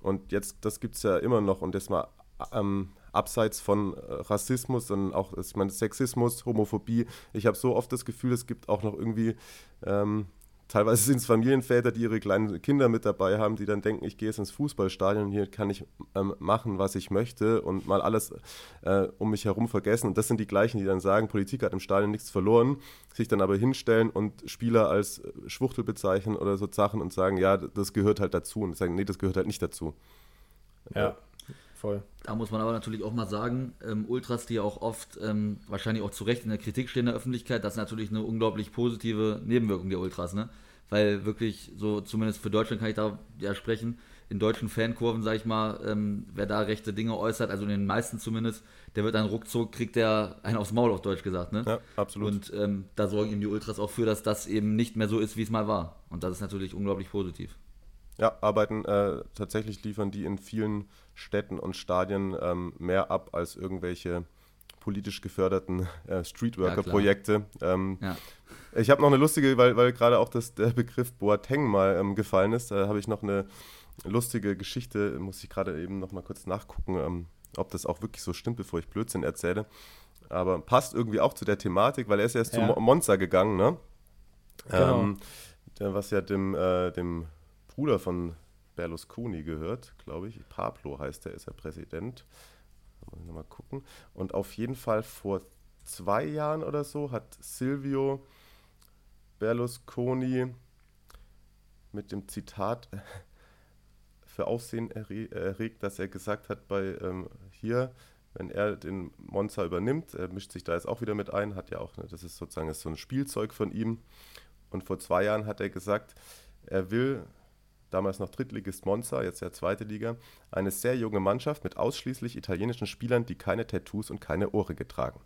Und jetzt, das gibt es ja immer noch. Und das mal ähm, abseits von äh, Rassismus und auch, ich meine, Sexismus, Homophobie. Ich habe so oft das Gefühl, es gibt auch noch irgendwie ähm, Teilweise sind es Familienväter, die ihre kleinen Kinder mit dabei haben, die dann denken, ich gehe jetzt ins Fußballstadion, hier kann ich ähm, machen, was ich möchte und mal alles äh, um mich herum vergessen. Und das sind die gleichen, die dann sagen, Politik hat im Stadion nichts verloren, sich dann aber hinstellen und Spieler als äh, Schwuchtel bezeichnen oder so Sachen und sagen, ja, das gehört halt dazu. Und sagen, nee, das gehört halt nicht dazu. Ja. Voll. Da muss man aber natürlich auch mal sagen, ähm, Ultras, die ja auch oft ähm, wahrscheinlich auch zu Recht in der Kritik stehen in der Öffentlichkeit, das ist natürlich eine unglaublich positive Nebenwirkung der Ultras, ne? Weil wirklich, so zumindest für Deutschland kann ich da ja sprechen, in deutschen Fankurven, sag ich mal, ähm, wer da rechte Dinge äußert, also in den meisten zumindest, der wird dann ruckzuck, kriegt der einen aufs Maul, auf Deutsch gesagt, ne? Ja, absolut. Und ähm, da sorgen eben die Ultras auch für, dass das eben nicht mehr so ist, wie es mal war. Und das ist natürlich unglaublich positiv. Ja, arbeiten äh, tatsächlich liefern die in vielen Städten und Stadien ähm, mehr ab als irgendwelche politisch geförderten äh, Streetworker-Projekte. Ja, ähm, ja. Ich habe noch eine lustige, weil, weil gerade auch das, der Begriff Boateng mal ähm, gefallen ist, da habe ich noch eine lustige Geschichte, muss ich gerade eben noch mal kurz nachgucken, ähm, ob das auch wirklich so stimmt, bevor ich Blödsinn erzähle. Aber passt irgendwie auch zu der Thematik, weil er ist erst ja. zu Monza gegangen, ne? Genau. Ähm, was ja dem, äh, dem Bruder von Berlusconi gehört, glaube ich. Pablo heißt der, ist er Präsident. Muss ich gucken. Und auf jeden Fall vor zwei Jahren oder so hat Silvio Berlusconi mit dem Zitat für Aufsehen erregt, dass er gesagt hat, bei ähm, hier, wenn er den Monza übernimmt, er mischt sich da jetzt auch wieder mit ein, hat ja auch, ne, das ist sozusagen ist so ein Spielzeug von ihm. Und vor zwei Jahren hat er gesagt, er will, damals noch Drittligist Monza, jetzt ja zweite Liga, eine sehr junge Mannschaft mit ausschließlich italienischen Spielern, die keine Tattoos und keine Ohrringe tragen.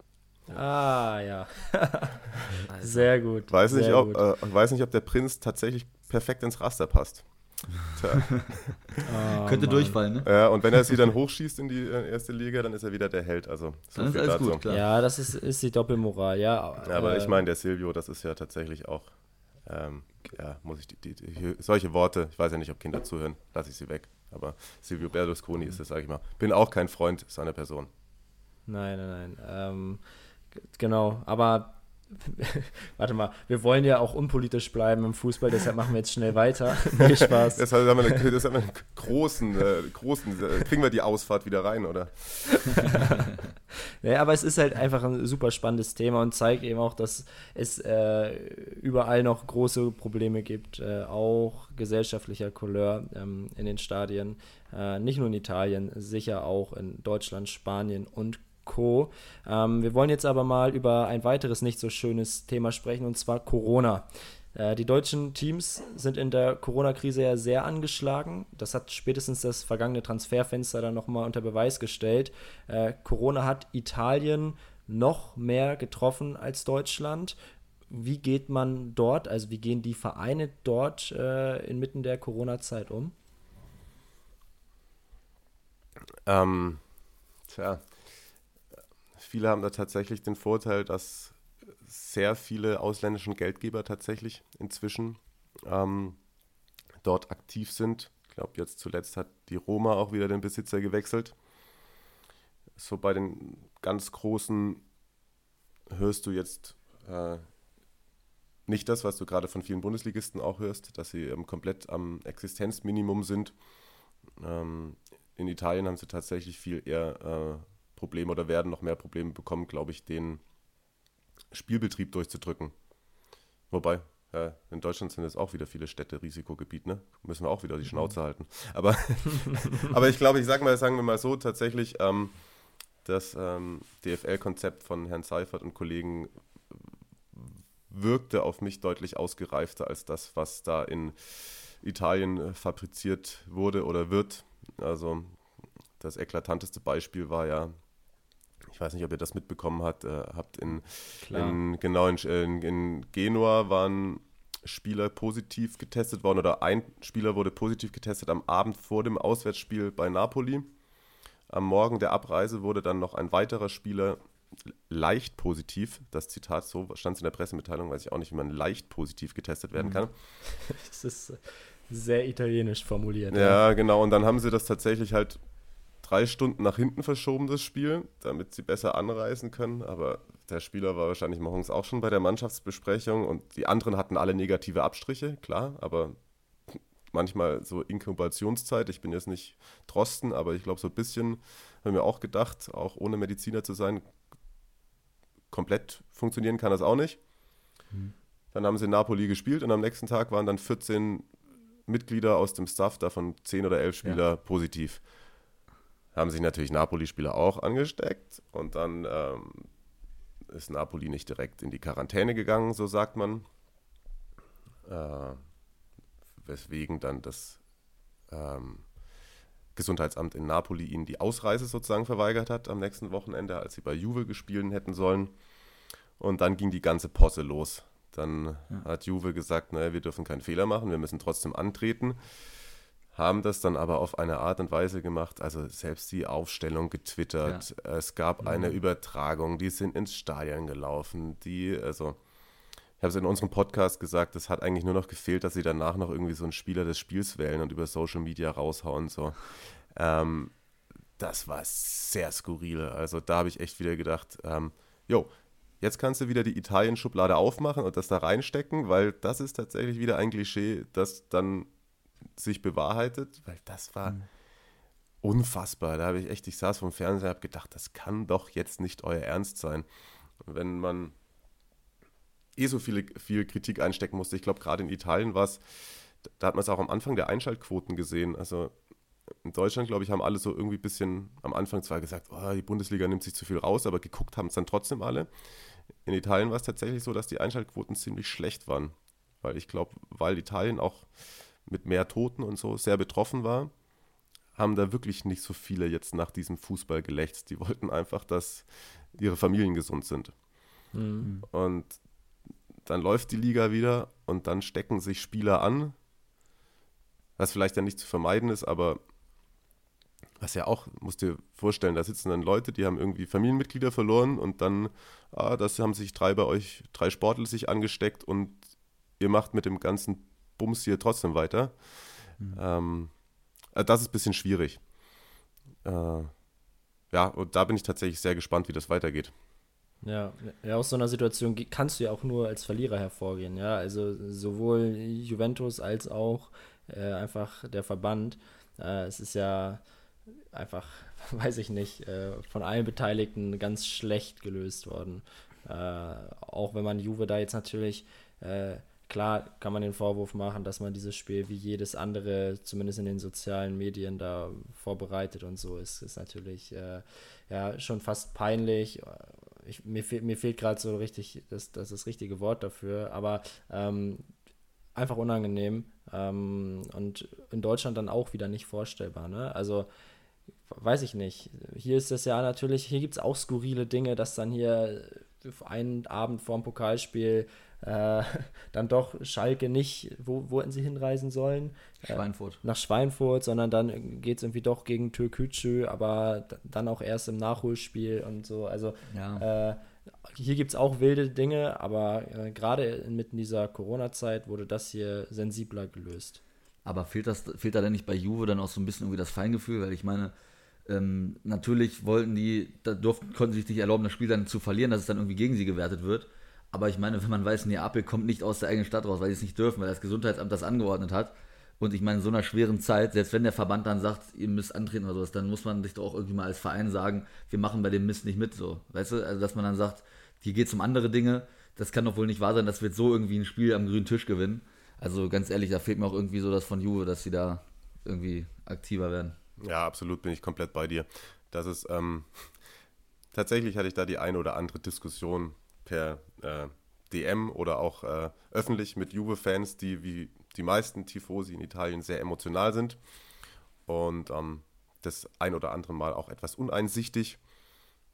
Ah, ja. sehr gut. Weiß nicht, sehr ob, äh, weiß nicht, ob der Prinz tatsächlich perfekt ins Raster passt. oh, Könnte Mann. durchfallen, ne? Ja, und wenn er sie dann hochschießt in die äh, erste Liga, dann ist er wieder der Held. Also, so dann ist alles gut, klar. Ja, das ist, ist die Doppelmoral, ja. ja aber äh, ich meine, der Silvio, das ist ja tatsächlich auch, ähm, ja, muss ich die, die, solche Worte, ich weiß ja nicht, ob Kinder zuhören, lasse ich sie weg. Aber Silvio Berlusconi ist es, sage ich mal. Bin auch kein Freund seiner Person. Nein, nein, nein. Ähm, genau, aber Warte mal, wir wollen ja auch unpolitisch bleiben im Fußball, deshalb machen wir jetzt schnell weiter. nee, Spaß. Deshalb haben wir einen, das haben wir einen großen, äh, großen, äh, kriegen wir die Ausfahrt wieder rein, oder? ja, aber es ist halt einfach ein super spannendes Thema und zeigt eben auch, dass es äh, überall noch große Probleme gibt, äh, auch gesellschaftlicher Couleur ähm, in den Stadien. Äh, nicht nur in Italien, sicher auch in Deutschland, Spanien und Co. Ähm, wir wollen jetzt aber mal über ein weiteres nicht so schönes Thema sprechen, und zwar Corona. Äh, die deutschen Teams sind in der Corona-Krise ja sehr angeschlagen. Das hat spätestens das vergangene Transferfenster dann nochmal unter Beweis gestellt. Äh, Corona hat Italien noch mehr getroffen als Deutschland. Wie geht man dort, also wie gehen die Vereine dort äh, inmitten der Corona-Zeit um? Ähm, tja, Viele haben da tatsächlich den Vorteil, dass sehr viele ausländischen Geldgeber tatsächlich inzwischen ähm, dort aktiv sind. Ich glaube, jetzt zuletzt hat die Roma auch wieder den Besitzer gewechselt. So bei den ganz großen hörst du jetzt äh, nicht das, was du gerade von vielen Bundesligisten auch hörst, dass sie ähm, komplett am Existenzminimum sind. Ähm, in Italien haben sie tatsächlich viel eher äh, Probleme oder werden noch mehr Probleme bekommen, glaube ich, den Spielbetrieb durchzudrücken. Wobei, ja, in Deutschland sind jetzt auch wieder viele Städte Risikogebiet, ne? Müssen wir auch wieder die Schnauze mhm. halten. Aber, aber ich glaube, ich sage mal, sagen wir mal so, tatsächlich, ähm, das ähm, DFL-Konzept von Herrn Seifert und Kollegen wirkte auf mich deutlich ausgereifter als das, was da in Italien äh, fabriziert wurde oder wird. Also das eklatanteste Beispiel war ja ich weiß nicht, ob ihr das mitbekommen habt, äh, habt in, in genau in, in, Genua waren Spieler positiv getestet worden oder ein Spieler wurde positiv getestet am Abend vor dem Auswärtsspiel bei Napoli. Am Morgen der Abreise wurde dann noch ein weiterer Spieler leicht positiv, das Zitat so stand es in der Pressemitteilung, weiß ich auch nicht, wie man leicht positiv getestet werden mhm. kann. Das ist sehr italienisch formuliert. Ja, ja, genau. Und dann haben sie das tatsächlich halt drei Stunden nach hinten verschoben, das Spiel, damit sie besser anreisen können. Aber der Spieler war wahrscheinlich morgens auch schon bei der Mannschaftsbesprechung und die anderen hatten alle negative Abstriche, klar, aber manchmal so Inkubationszeit. Ich bin jetzt nicht Drosten, aber ich glaube, so ein bisschen haben wir auch gedacht, auch ohne Mediziner zu sein, komplett funktionieren kann das auch nicht. Mhm. Dann haben sie in Napoli gespielt und am nächsten Tag waren dann 14 Mitglieder aus dem Staff, davon 10 oder 11 Spieler ja. positiv haben sich natürlich Napoli-Spieler auch angesteckt und dann ähm, ist Napoli nicht direkt in die Quarantäne gegangen, so sagt man. Äh, weswegen dann das ähm, Gesundheitsamt in Napoli ihnen die Ausreise sozusagen verweigert hat am nächsten Wochenende, als sie bei Juve gespielt hätten sollen. Und dann ging die ganze Posse los. Dann ja. hat Juve gesagt, naja, wir dürfen keinen Fehler machen, wir müssen trotzdem antreten haben das dann aber auf eine Art und Weise gemacht, also selbst die Aufstellung getwittert, ja. es gab mhm. eine Übertragung, die sind ins Stadion gelaufen, die, also ich habe es in unserem Podcast gesagt, es hat eigentlich nur noch gefehlt, dass sie danach noch irgendwie so einen Spieler des Spiels wählen und über Social Media raushauen. So. Ähm, das war sehr skurril. Also da habe ich echt wieder gedacht, ähm, jo, jetzt kannst du wieder die Italien-Schublade aufmachen und das da reinstecken, weil das ist tatsächlich wieder ein Klischee, das dann sich bewahrheitet, weil das war mhm. unfassbar. Da habe ich echt, ich saß vom Fernseher und habe gedacht, das kann doch jetzt nicht euer Ernst sein. Wenn man eh so viele, viel Kritik einstecken musste. Ich glaube, gerade in Italien war es, da hat man es auch am Anfang der Einschaltquoten gesehen. Also in Deutschland, glaube ich, haben alle so irgendwie ein bisschen am Anfang zwar gesagt, oh, die Bundesliga nimmt sich zu viel raus, aber geguckt haben es dann trotzdem alle. In Italien war es tatsächlich so, dass die Einschaltquoten ziemlich schlecht waren. Weil ich glaube, weil Italien auch mit mehr Toten und so sehr betroffen war, haben da wirklich nicht so viele jetzt nach diesem Fußball gelächzt. Die wollten einfach, dass ihre Familien gesund sind. Mhm. Und dann läuft die Liga wieder und dann stecken sich Spieler an, was vielleicht ja nicht zu vermeiden ist, aber was ja auch, musst dir vorstellen, da sitzen dann Leute, die haben irgendwie Familienmitglieder verloren und dann, ah, das haben sich drei bei euch, drei Sportler sich angesteckt und ihr macht mit dem ganzen Bums hier trotzdem weiter. Mhm. Ähm, äh, das ist ein bisschen schwierig. Äh, ja, und da bin ich tatsächlich sehr gespannt, wie das weitergeht. Ja, ja, aus so einer Situation kannst du ja auch nur als Verlierer hervorgehen, ja. Also sowohl Juventus als auch äh, einfach der Verband. Äh, es ist ja einfach, weiß ich nicht, äh, von allen Beteiligten ganz schlecht gelöst worden. Äh, auch wenn man Juve da jetzt natürlich, äh, klar kann man den Vorwurf machen, dass man dieses Spiel wie jedes andere, zumindest in den sozialen Medien, da vorbereitet und so ist, ist natürlich äh, ja schon fast peinlich ich, mir, fehl, mir fehlt gerade so richtig das, das, das richtige Wort dafür, aber ähm, einfach unangenehm ähm, und in Deutschland dann auch wieder nicht vorstellbar. Ne? Also weiß ich nicht. Hier ist es ja natürlich, hier gibt es auch skurrile Dinge, dass dann hier einen Abend vorm Pokalspiel äh, dann doch Schalke nicht, wo, wo hätten sie hinreisen sollen? Äh, Schweinfurt. Äh, nach Schweinfurt, sondern dann geht es irgendwie doch gegen Türkütschü, aber dann auch erst im Nachholspiel und so. Also ja. äh, hier gibt es auch wilde Dinge, aber äh, gerade inmitten dieser Corona-Zeit wurde das hier sensibler gelöst. Aber fehlt, das, fehlt da denn nicht bei Juve dann auch so ein bisschen irgendwie das Feingefühl? Weil ich meine, ähm, natürlich wollten die, da durften, konnten sie sich nicht erlauben, das Spiel dann zu verlieren, dass es dann irgendwie gegen sie gewertet wird. Aber ich meine, wenn man weiß, Neapel kommt nicht aus der eigenen Stadt raus, weil sie es nicht dürfen, weil das Gesundheitsamt das angeordnet hat. Und ich meine, in so einer schweren Zeit, selbst wenn der Verband dann sagt, ihr müsst antreten oder sowas, dann muss man sich doch auch irgendwie mal als Verein sagen, wir machen bei dem Mist nicht mit, so. Weißt du? Also, dass man dann sagt, hier geht es um andere Dinge. Das kann doch wohl nicht wahr sein, dass wir so irgendwie ein Spiel am grünen Tisch gewinnen. Also, ganz ehrlich, da fehlt mir auch irgendwie so das von Juve, dass sie da irgendwie aktiver werden. Ja, absolut bin ich komplett bei dir. Das ist, ähm, tatsächlich hatte ich da die eine oder andere Diskussion per äh, DM oder auch äh, öffentlich mit Juve-Fans, die wie die meisten Tifosi in Italien sehr emotional sind und ähm, das ein oder andere Mal auch etwas uneinsichtig.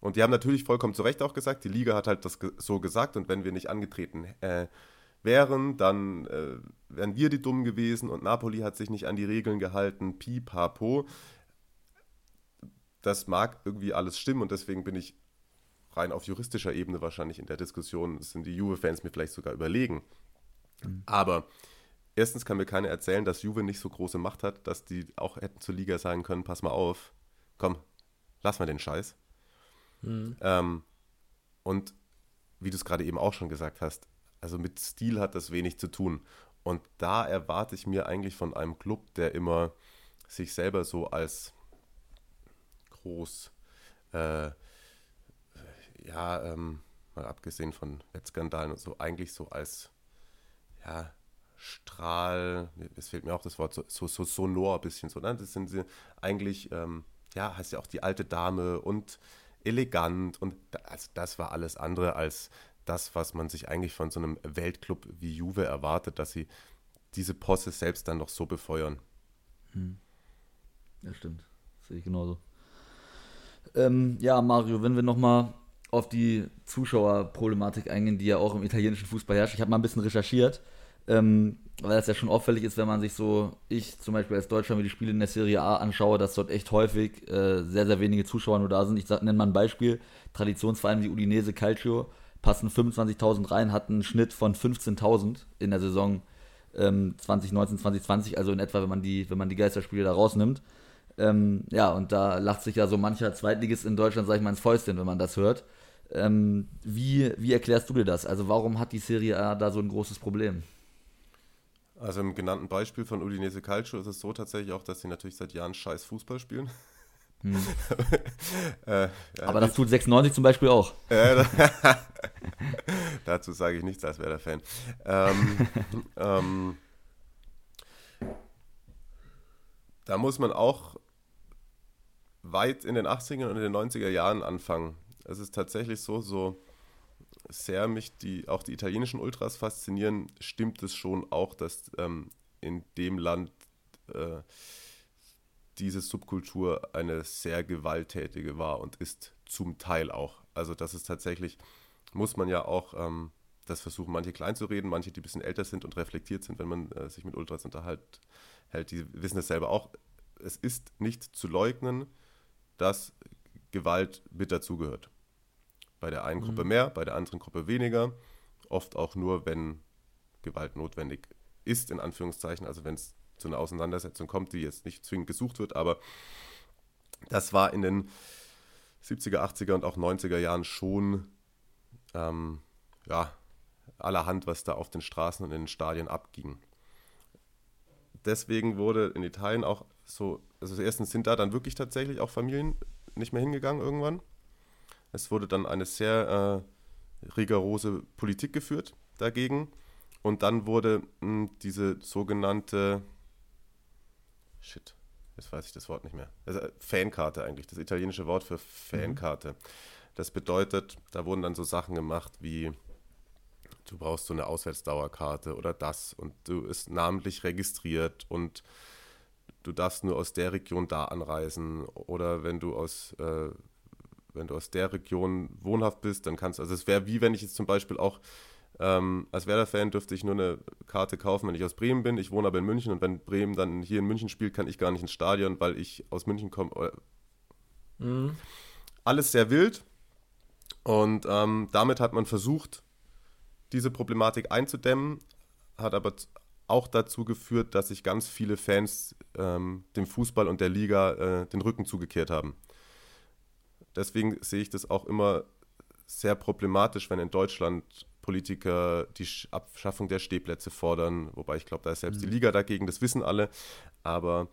Und die haben natürlich vollkommen zu Recht auch gesagt, die Liga hat halt das so gesagt und wenn wir nicht angetreten äh, wären, dann äh, wären wir die Dummen gewesen und Napoli hat sich nicht an die Regeln gehalten, pipapo. Das mag irgendwie alles stimmen und deswegen bin ich rein auf juristischer Ebene wahrscheinlich in der Diskussion sind die Juve-Fans mir vielleicht sogar überlegen. Mhm. Aber erstens kann mir keiner erzählen, dass Juve nicht so große Macht hat, dass die auch hätten zur Liga sagen können, pass mal auf, komm, lass mal den Scheiß. Mhm. Ähm, und wie du es gerade eben auch schon gesagt hast, also mit Stil hat das wenig zu tun. Und da erwarte ich mir eigentlich von einem Club, der immer sich selber so als groß äh, ja, ähm, mal abgesehen von Wettskandalen und so, eigentlich so als, ja, Strahl, es fehlt mir auch das Wort, so, so, so sonor ein bisschen so, ne? Das sind sie eigentlich, ähm, ja, heißt ja auch die alte Dame und elegant und also das war alles andere als das, was man sich eigentlich von so einem Weltclub wie Juve erwartet, dass sie diese Posse selbst dann noch so befeuern. Hm. Ja, stimmt. Das sehe ich genauso. Ähm, ja, Mario, wenn wir nochmal auf die Zuschauerproblematik eingehen, die ja auch im italienischen Fußball herrscht. Ich habe mal ein bisschen recherchiert, ähm, weil das ja schon auffällig ist, wenn man sich so, ich zum Beispiel als Deutscher mir die Spiele in der Serie A anschaue, dass dort echt häufig äh, sehr, sehr wenige Zuschauer nur da sind. Ich nenne mal ein Beispiel, Traditionsvereine wie Udinese Calcio passen 25.000 rein, hatten einen Schnitt von 15.000 in der Saison ähm, 2019, 2020, also in etwa, wenn man die, wenn man die Geisterspiele da rausnimmt. Ähm, ja, und da lacht sich ja so mancher Zweitligist in Deutschland, sag ich mal, ins Fäustchen, wenn man das hört. Ähm, wie, wie erklärst du dir das? Also warum hat die Serie A da so ein großes Problem? Also im genannten Beispiel von Udinese Calcio ist es so tatsächlich auch, dass sie natürlich seit Jahren scheiß Fußball spielen. Hm. äh, ja, Aber das tut 96 zum Beispiel auch. Äh, dazu sage ich nichts als wäre der Fan. Ähm, ähm, da muss man auch weit in den 80er und in den 90er Jahren anfangen. Es ist tatsächlich so, so sehr mich die, auch die italienischen Ultras faszinieren, stimmt es schon auch, dass ähm, in dem Land äh, diese Subkultur eine sehr gewalttätige war und ist zum Teil auch. Also das ist tatsächlich, muss man ja auch, ähm, das versuchen manche klein zu reden, manche, die ein bisschen älter sind und reflektiert sind, wenn man äh, sich mit Ultras unterhält, hält, die wissen es selber auch. Es ist nicht zu leugnen, dass Gewalt mit dazugehört. Bei der einen mhm. Gruppe mehr, bei der anderen Gruppe weniger. Oft auch nur, wenn Gewalt notwendig ist, in Anführungszeichen. Also wenn es zu einer Auseinandersetzung kommt, die jetzt nicht zwingend gesucht wird. Aber das war in den 70er, 80er und auch 90er Jahren schon ähm, ja, allerhand, was da auf den Straßen und in den Stadien abging. Deswegen wurde in Italien auch so, also erstens sind da dann wirklich tatsächlich auch Familien nicht mehr hingegangen irgendwann. Es wurde dann eine sehr äh, rigorose Politik geführt dagegen. Und dann wurde mh, hm, diese sogenannte, shit, jetzt weiß ich das Wort nicht mehr, also äh, Fankarte eigentlich, das italienische Wort für Fankarte. Das bedeutet, da wurden dann so Sachen gemacht wie, du brauchst so eine Auswärtsdauerkarte oder das und du ist namentlich registriert und du darfst nur aus der Region da anreisen oder wenn du aus äh, wenn du aus der Region wohnhaft bist, dann kannst du, also es wäre wie wenn ich jetzt zum Beispiel auch ähm, als Werder-Fan dürfte ich nur eine Karte kaufen, wenn ich aus Bremen bin. Ich wohne aber in München und wenn Bremen dann hier in München spielt, kann ich gar nicht ins Stadion, weil ich aus München komme. Mhm. Alles sehr wild und ähm, damit hat man versucht, diese Problematik einzudämmen, hat aber auch dazu geführt, dass sich ganz viele Fans ähm, dem Fußball und der Liga äh, den Rücken zugekehrt haben. Deswegen sehe ich das auch immer sehr problematisch, wenn in Deutschland Politiker die Abschaffung der Stehplätze fordern, wobei ich glaube, da ist selbst mhm. die Liga dagegen, das wissen alle. Aber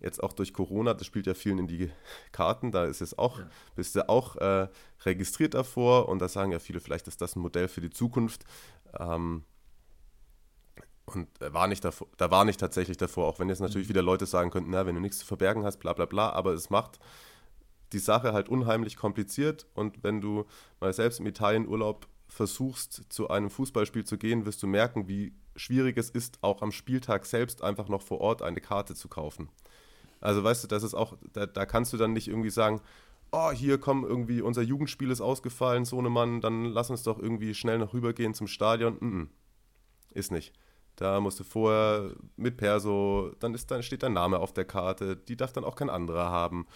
jetzt auch durch Corona, das spielt ja vielen in die Karten, da ist es auch, ja. bist du auch äh, registriert davor und da sagen ja viele, vielleicht ist das ein Modell für die Zukunft. Ähm, und war nicht davor, da war nicht tatsächlich davor, auch wenn jetzt natürlich mhm. wieder Leute sagen könnten, na, wenn du nichts zu verbergen hast, bla bla bla, aber es macht die Sache halt unheimlich kompliziert und wenn du mal selbst im Italienurlaub versuchst, zu einem Fußballspiel zu gehen, wirst du merken, wie schwierig es ist, auch am Spieltag selbst einfach noch vor Ort eine Karte zu kaufen. Also weißt du, das ist auch, da, da kannst du dann nicht irgendwie sagen, oh, hier komm, irgendwie, unser Jugendspiel ist ausgefallen, so eine Mann, dann lass uns doch irgendwie schnell noch rübergehen zum Stadion. Mm -mm. Ist nicht. Da musst du vorher mit Perso, dann, ist, dann steht dein Name auf der Karte, die darf dann auch kein anderer haben.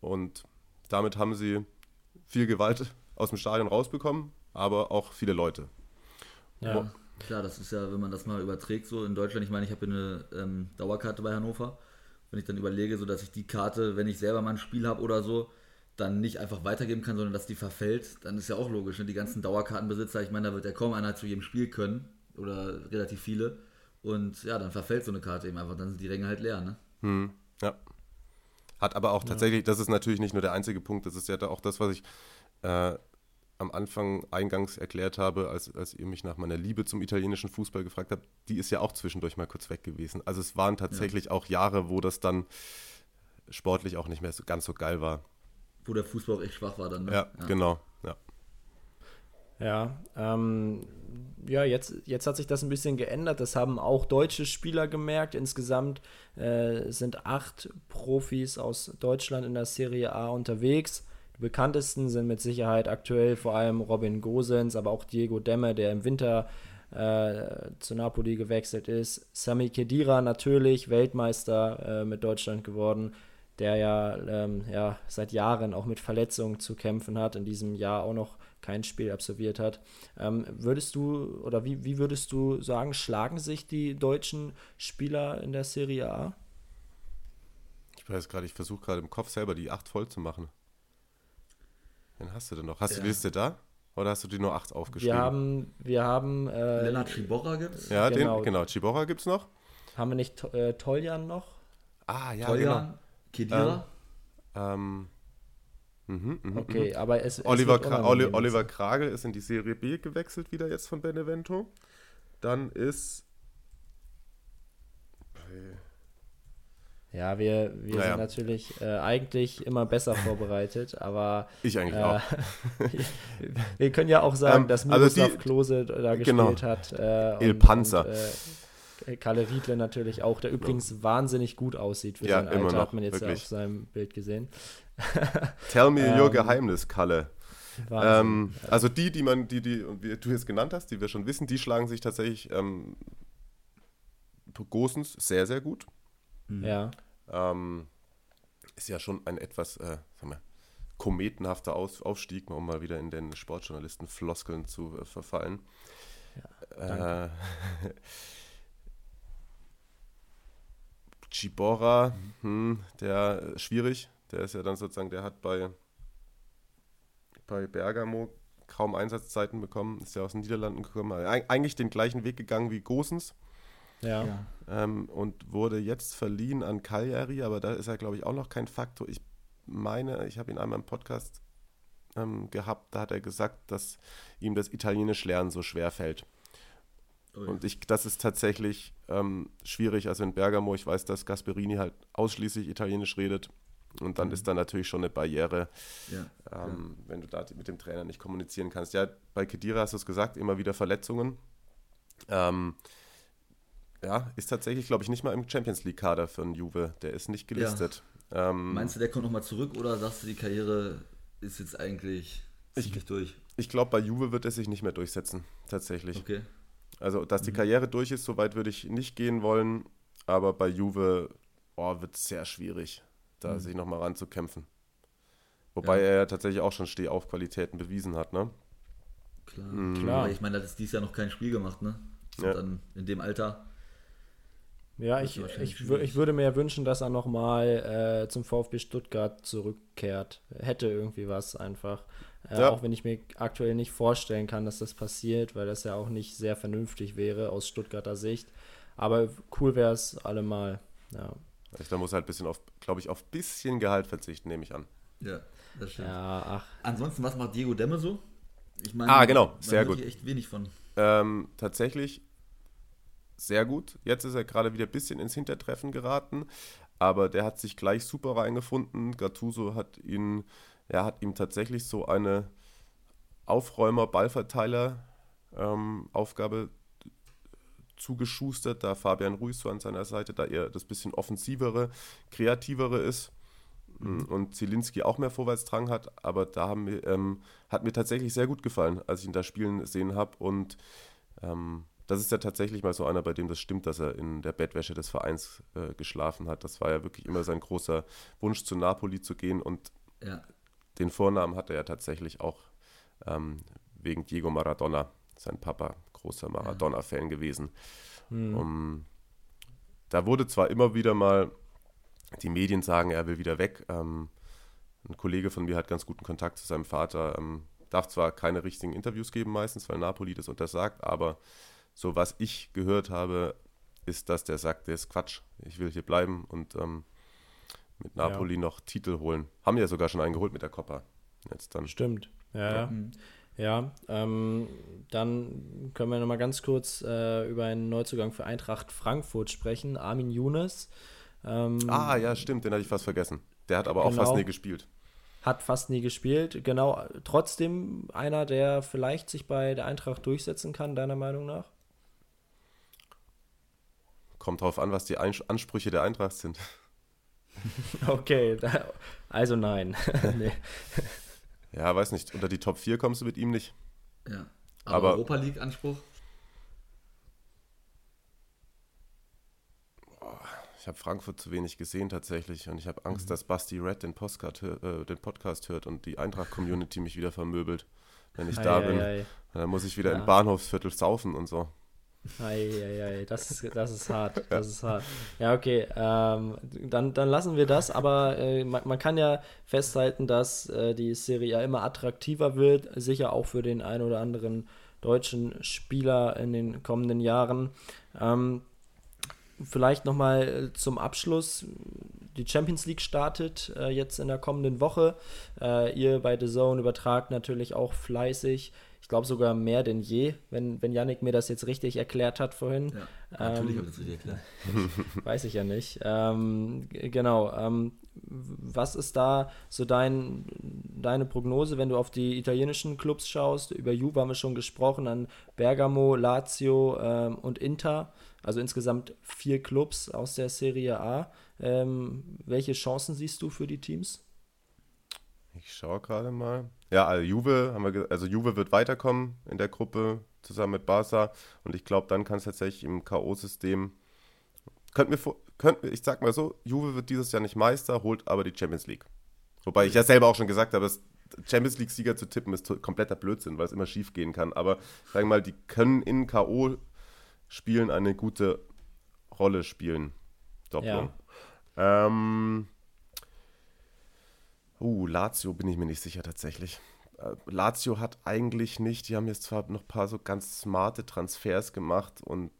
Und damit haben sie viel Gewalt aus dem Stadion rausbekommen, aber auch viele Leute. Ja. Klar, das ist ja, wenn man das mal überträgt, so in Deutschland, ich meine, ich habe eine ähm, Dauerkarte bei Hannover. Wenn ich dann überlege, so dass ich die Karte, wenn ich selber mal ein Spiel habe oder so, dann nicht einfach weitergeben kann, sondern dass die verfällt, dann ist ja auch logisch. Ne? Die ganzen Dauerkartenbesitzer, ich meine, da wird ja kaum einer zu jedem Spiel können oder relativ viele. Und ja, dann verfällt so eine Karte eben einfach, dann sind die Ränge halt leer. Ne? Hm, ja. Hat aber auch tatsächlich, das ist natürlich nicht nur der einzige Punkt, das ist ja auch das, was ich äh, am Anfang eingangs erklärt habe, als, als ihr mich nach meiner Liebe zum italienischen Fußball gefragt habt, die ist ja auch zwischendurch mal kurz weg gewesen. Also es waren tatsächlich ja. auch Jahre, wo das dann sportlich auch nicht mehr so ganz so geil war. Wo der Fußball auch echt schwach war dann. Ne? Ja, ja, genau. Ja, ähm, ja, jetzt, jetzt hat sich das ein bisschen geändert. Das haben auch deutsche Spieler gemerkt. Insgesamt äh, sind acht Profis aus Deutschland in der Serie A unterwegs. Die bekanntesten sind mit Sicherheit aktuell vor allem Robin Gosens, aber auch Diego Demme, der im Winter äh, zu Napoli gewechselt ist. Sami Khedira natürlich, Weltmeister äh, mit Deutschland geworden, der ja, ähm, ja seit Jahren auch mit Verletzungen zu kämpfen hat. In diesem Jahr auch noch kein Spiel absolviert hat. Ähm, würdest du oder wie, wie würdest du sagen, schlagen sich die deutschen Spieler in der Serie A? Ich weiß gerade, ich versuche gerade im Kopf selber die acht voll zu machen. Wen hast du denn noch? Hast du die Liste da? Oder hast du die nur acht aufgeschrieben? Wir haben, wir haben äh, Lennart Schiborra gibt's. ja, genau. den, genau. Chiborra gibt es noch. haben wir nicht äh, Toljan noch? Ah, ja, Toljan, Kedira. genau. Ähm, mhm, mhm, Okay, aber es, es Oliver, wird Kra Oli. Oliver Kragel ist in die Serie B gewechselt, wieder jetzt von Benevento. Dann ist. Ja, wir, wir Naja. sind natürlich äh, eigentlich immer besser vorbereitet, aber Ich eigentlich äh, auch. wir können ja auch sagen, Ähm, dass also Miroslav die- Klose da genau. gespielt hat. Äh, Il Panzer. Und, äh, Kalle Riedle natürlich auch, der übrigens wahnsinnig gut aussieht für Ja, sein immer Alter, noch, hat man jetzt ja wirklich. auf seinem Bild gesehen. Tell me your ähm, Geheimnis, Kalle. Wahnsinn. Ähm, also die, die man, die, die du jetzt genannt hast, die wir schon wissen, die schlagen sich tatsächlich ähm, Gosens sehr, sehr gut. ja, Ähm, ist ja schon ein etwas, äh, sag mal, kometenhafter Aus Aufstieg, um mal wieder in den Sportjournalisten-Floskeln zu äh, verfallen. äh, Chibora, hm, der äh, schwierig, der ist ja dann sozusagen, der hat bei, bei Bergamo kaum Einsatzzeiten bekommen, ist ja aus den Niederlanden gekommen, Eig eigentlich den gleichen Weg gegangen wie Gosens ja, Ja. ähm, und wurde jetzt verliehen an Cagliari, aber da ist er, glaube ich, auch noch kein Faktor. Ich meine, ich habe ihn einmal im Podcast ähm, gehabt, da hat er gesagt, dass ihm das Italienisch lernen so schwer fällt. Ui. Und ich, das ist tatsächlich ähm, schwierig. Also in Bergamo, ich weiß, dass Gasperini halt ausschließlich Italienisch redet. Und dann ist da natürlich schon eine Barriere, ja. ähm, wenn du da mit dem Trainer nicht kommunizieren kannst. Ja, bei Kedira hast du es gesagt, immer wieder Verletzungen. Ähm, ja, ist tatsächlich, glaube ich, nicht mal im Champions League-Kader für einen Juve. Der ist nicht gelistet. Ähm, Meinst du, der kommt nochmal zurück oder sagst du, die Karriere ist jetzt eigentlich ziemlich durch? ich glaube, bei Juve wird er sich nicht mehr durchsetzen, tatsächlich. Okay. Also, dass Mhm. die Karriere durch ist, so weit würde ich nicht gehen wollen. Aber bei Juve oh, wird es sehr schwierig, da Mhm. sich nochmal ranzukämpfen. Wobei Ja. er ja tatsächlich auch schon Stehaufqualitäten bewiesen hat, ne? Klar. Klar. Aber ich meine, er hat jetzt dieses Jahr noch kein Spiel gemacht, ne? Und Ja. dann in dem Alter. Ja, ich, ich, ich würde mir wünschen, dass er nochmal äh, zum VfB Stuttgart zurückkehrt. Hätte irgendwie was einfach. Äh, Ja. Auch wenn ich mir aktuell nicht vorstellen kann, dass das passiert, weil das ja auch nicht sehr vernünftig wäre aus Stuttgarter Sicht. Aber cool wäre es allemal. Ja. Also, da muss er halt ein bisschen auf, glaube ich, auf bisschen Gehalt verzichten, nehme ich an. Ja, das stimmt. ja, ach, Ansonsten, was macht Diego Demme so? Ich meine, Ah, genau, sehr gut. hier echt wenig von. Ähm, tatsächlich sehr gut. Jetzt ist er gerade wieder ein bisschen ins Hintertreffen geraten, aber der hat sich gleich super reingefunden. Gattuso hat ihn, er hat ihm tatsächlich so eine Aufräumer-Ballverteiler-Aufgabe zugeschustert, da Fabian Ruiz so an seiner Seite, da er das bisschen offensivere, kreativere ist und Zielinski auch mehr Vorwärtsdrang hat, aber da haben wir, ähm, hat mir tatsächlich sehr gut gefallen, als ich ihn da spielen sehen habe und ähm, das ist ja tatsächlich mal so einer, bei dem das stimmt, dass er in der Bettwäsche des Vereins äh, geschlafen hat. Das war ja wirklich immer sein großer Wunsch, zu Napoli zu gehen und Ja. den Vornamen hat er ja tatsächlich auch ähm, wegen Diego Maradona, sein Papa, großer Maradona-Fan gewesen. Um, da wurde zwar immer wieder mal, die Medien sagen, er will wieder weg. Ähm, ein Kollege von mir hat ganz guten Kontakt zu seinem Vater, ähm, darf zwar keine richtigen Interviews geben meistens, weil Napoli das untersagt, aber so was ich gehört habe, ist, dass der sagt, der ist Quatsch, ich will hier bleiben und ähm, mit Napoli noch Titel holen. Haben ja sogar schon einen geholt mit der Coppa. Jetzt dann. stimmt. Ja, ja. Ja, ähm, dann können wir nochmal ganz kurz äh, über einen Neuzugang für Eintracht Frankfurt sprechen. Armin Younes. Ähm, Ah, ja, stimmt, den hatte ich fast vergessen. Der hat aber auch Genau. fast nie gespielt. Hat fast nie gespielt. Genau, trotzdem einer, der vielleicht sich bei der Eintracht durchsetzen kann, deiner Meinung nach? Kommt drauf an, was die Ansprüche der Eintracht sind. Okay, da, also nein. nee. Ja, weiß nicht. Unter die Top 4 kommst du mit ihm nicht. ja. Aber, Aber- Europa League-Anspruch? Ich habe Frankfurt zu wenig gesehen tatsächlich und ich habe Angst, dass Basti Red den Podcast, äh, den Podcast hört und die Eintracht-Community mich wieder vermöbelt. wenn ich da bin. Ei, ei. Dann muss ich wieder Ja. im Bahnhofsviertel saufen und so. Eieiei, das, ist- das ist hart, das ist hart. Ja, okay, ähm, dann, dann lassen wir das, aber äh, man, man kann ja festhalten, dass äh, die Serie ja immer attraktiver wird, sicher auch für den einen oder anderen deutschen Spieler in den kommenden Jahren. Ähm, vielleicht nochmal zum Abschluss. Die Champions League startet äh, jetzt in der kommenden Woche. Äh, ihr bei The Zone übertragt natürlich auch fleißig. Ich glaube sogar mehr denn je, wenn, wenn Yannick mir das jetzt richtig erklärt hat vorhin. Ja, natürlich Ähm, habe ich das richtig erklärt. Weiß ich ja nicht. Ähm, genau. Ähm, was ist da so dein, deine Prognose, wenn du auf die italienischen Clubs schaust? Über Juve haben wir schon gesprochen, an Bergamo, Lazio ähm, und Inter. Also insgesamt vier Clubs aus der Serie A. Ähm, welche Chancen siehst du für die Teams? Ich schaue gerade mal. Ja, also Juve, haben wir, also Juve wird weiterkommen in der Gruppe zusammen mit Barca und ich glaube, dann kann es tatsächlich im K.O.-System. Könnt mir, könnt, ich sag mal so, Juve wird dieses Jahr nicht Meister, holt aber die Champions League. Wobei ich ja selber auch schon gesagt habe, es- Champions League-Sieger zu tippen ist kompletter Blödsinn, weil es immer schief gehen kann. Aber sagen wir mal, die können in K.O.-Spielen eine gute Rolle spielen. Doppelung. Ähm, Uh, Lazio bin ich mir nicht sicher tatsächlich. Äh, Lazio hat eigentlich nicht, die haben jetzt zwar noch ein paar so ganz smarte Transfers gemacht und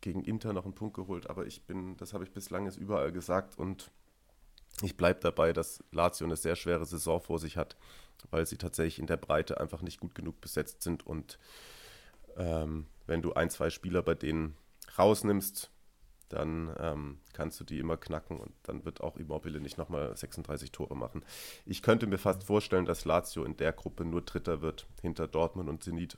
gegen Inter noch einen Punkt geholt, aber ich bin, das habe ich bislang jetzt überall gesagt und ich bleibe dabei, dass Lazio eine sehr schwere Saison vor sich hat, weil sie tatsächlich in der Breite einfach nicht gut genug besetzt sind und ähm, wenn du ein, zwei Spieler bei denen rausnimmst, dann ähm, kannst du die immer knacken und dann wird auch Immobile nicht nochmal 36 Tore machen. Ich könnte mir fast vorstellen, dass Lazio in der Gruppe nur Dritter wird, hinter Dortmund und Zenit.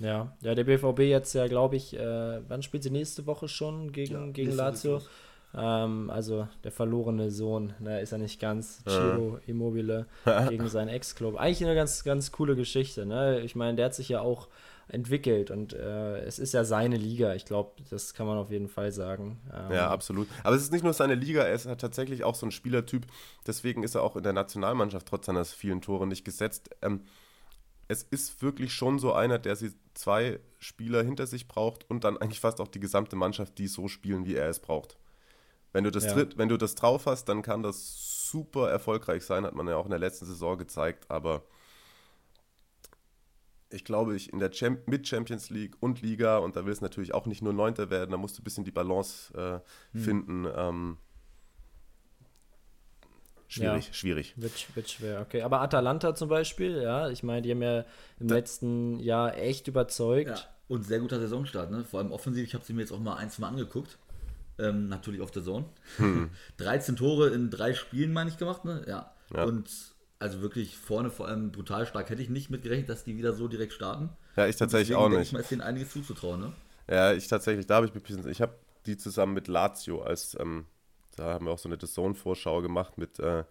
Ja, ja, der BVB jetzt ja, glaube ich, äh, wann spielt sie nächste Woche schon gegen, Ja, gegen Lazio? Ähm, also der verlorene Sohn, ne, ist er nicht ganz. Ciro Immobile gegen seinen Ex-Club. Eigentlich eine ganz, ganz coole Geschichte. Ne? Ich meine, der hat sich ja auch entwickelt und äh, es ist ja seine Liga. Ich glaube, das kann man auf jeden Fall sagen. Ähm, Ja, absolut. Aber es ist nicht nur seine Liga, er ist halt tatsächlich auch so ein Spielertyp. Deswegen ist er auch in der Nationalmannschaft trotz seiner vielen Tore nicht gesetzt. Ähm, es ist wirklich schon so einer, der sie zwei Spieler hinter sich braucht und dann eigentlich fast auch die gesamte Mannschaft, die so spielen, wie er es braucht. Wenn du das, Ja. dritt, wenn du das drauf hast, dann kann das super erfolgreich sein, hat man ja auch in der letzten Saison gezeigt. Aber ich glaube, ich in der Champ mit Champions League und Liga, und da will es natürlich auch nicht nur Neunter werden, da musst du ein bisschen die Balance äh, finden. Ähm, schwierig, Ja. schwierig. Wird, wird schwer, okay. Aber Atalanta zum Beispiel, ja, ich meine, die haben ja im letzten Jahr echt überzeugt. Ja, und sehr guter Saisonstart, ne? Vor allem offensiv. Ich habe sie mir jetzt auch mal ein, zwei Mal angeguckt. Ähm, natürlich auf der Zone. 13 Tore in drei Spielen, meine ich, gemacht, ne? Ja. Ja. Und also wirklich vorne vor allem brutal stark. Hätte ich nicht mitgerechnet, dass die wieder so direkt starten. Ja, ich tatsächlich auch denke nicht. Ich mal, ist denen einiges zuzutrauen, ne? Ja, ich tatsächlich, da habe ich mich ich habe die zusammen mit Lazio als, ähm, da haben wir auch so eine Zone-Vorschau gemacht mit äh,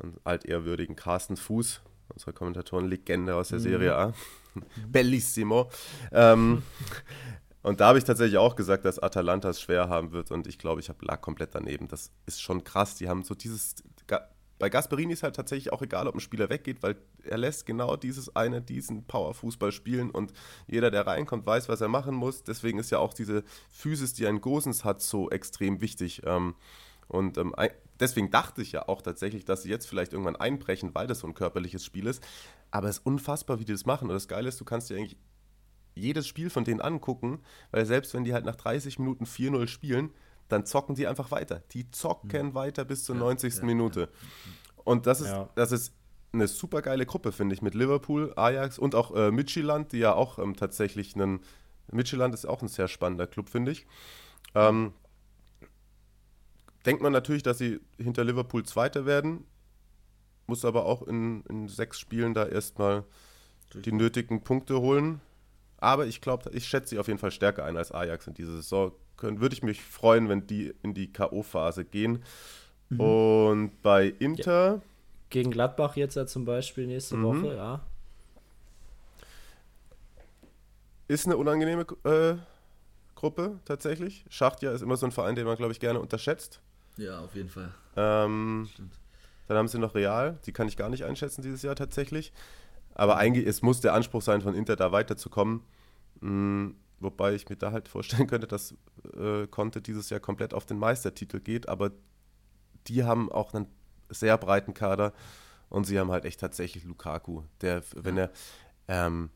einem altehrwürdigen Carsten Fuß, unserer Kommentatoren-Legende aus der Serie A. Bellissimo. Ähm, und da habe ich tatsächlich auch gesagt, dass Atalanta es schwer haben wird und ich glaube, ich hab, lag komplett daneben. Das ist schon krass. Die haben so dieses. Bei Gasperini ist halt tatsächlich auch egal, ob ein Spieler weggeht, weil er lässt genau dieses eine, diesen Powerfußball spielen und jeder, der reinkommt, weiß, was er machen muss. Deswegen ist ja auch diese Physis, die ein Gosens hat, so extrem wichtig. Ähm, und ähm, deswegen dachte ich ja auch tatsächlich, dass sie jetzt vielleicht irgendwann einbrechen, weil das so ein körperliches Spiel ist. Aber es ist unfassbar, wie die das machen. Und das Geile ist, du kannst dir eigentlich jedes Spiel von denen angucken, weil selbst wenn die halt nach 30 Minuten 4-0 spielen, dann zocken die einfach weiter. Die zocken weiter bis zur 90. ja, Minute. Und das ist, Ja. das ist eine super geile Gruppe, finde ich, mit Liverpool, Ajax und auch äh, Midtjylland, die ja auch ähm, tatsächlich einen. Midtjylland ist auch ein sehr spannender Club, finde ich. Ähm, denkt man natürlich, dass sie hinter Liverpool Zweiter werden, muss aber auch in, in sechs Spielen da erstmal die nötigen Punkte holen. Aber ich glaube, ich schätze sie auf jeden Fall stärker ein als Ajax in dieser Saison. Können, würde ich mich freuen, wenn die in die K.O.-Phase gehen. Und bei Inter, Gegen Gladbach jetzt ja zum Beispiel nächste Mhm. Woche, ja. ist eine unangenehme äh, Gruppe tatsächlich. Schachtja ist immer so ein Verein, den man, glaube ich, gerne unterschätzt. Ja, auf jeden Fall. Ähm, Stimmt. Dann haben sie noch Real, die kann ich gar nicht einschätzen dieses Jahr tatsächlich. Aber eigentlich, es muss der Anspruch sein, von Inter da weiterzukommen. Mhm, wobei ich mir da halt vorstellen könnte, dass äh, Conte dieses Jahr komplett auf den Meistertitel geht. Aber die haben auch einen sehr breiten Kader und sie haben halt echt tatsächlich Lukaku, der, wenn er, ähm,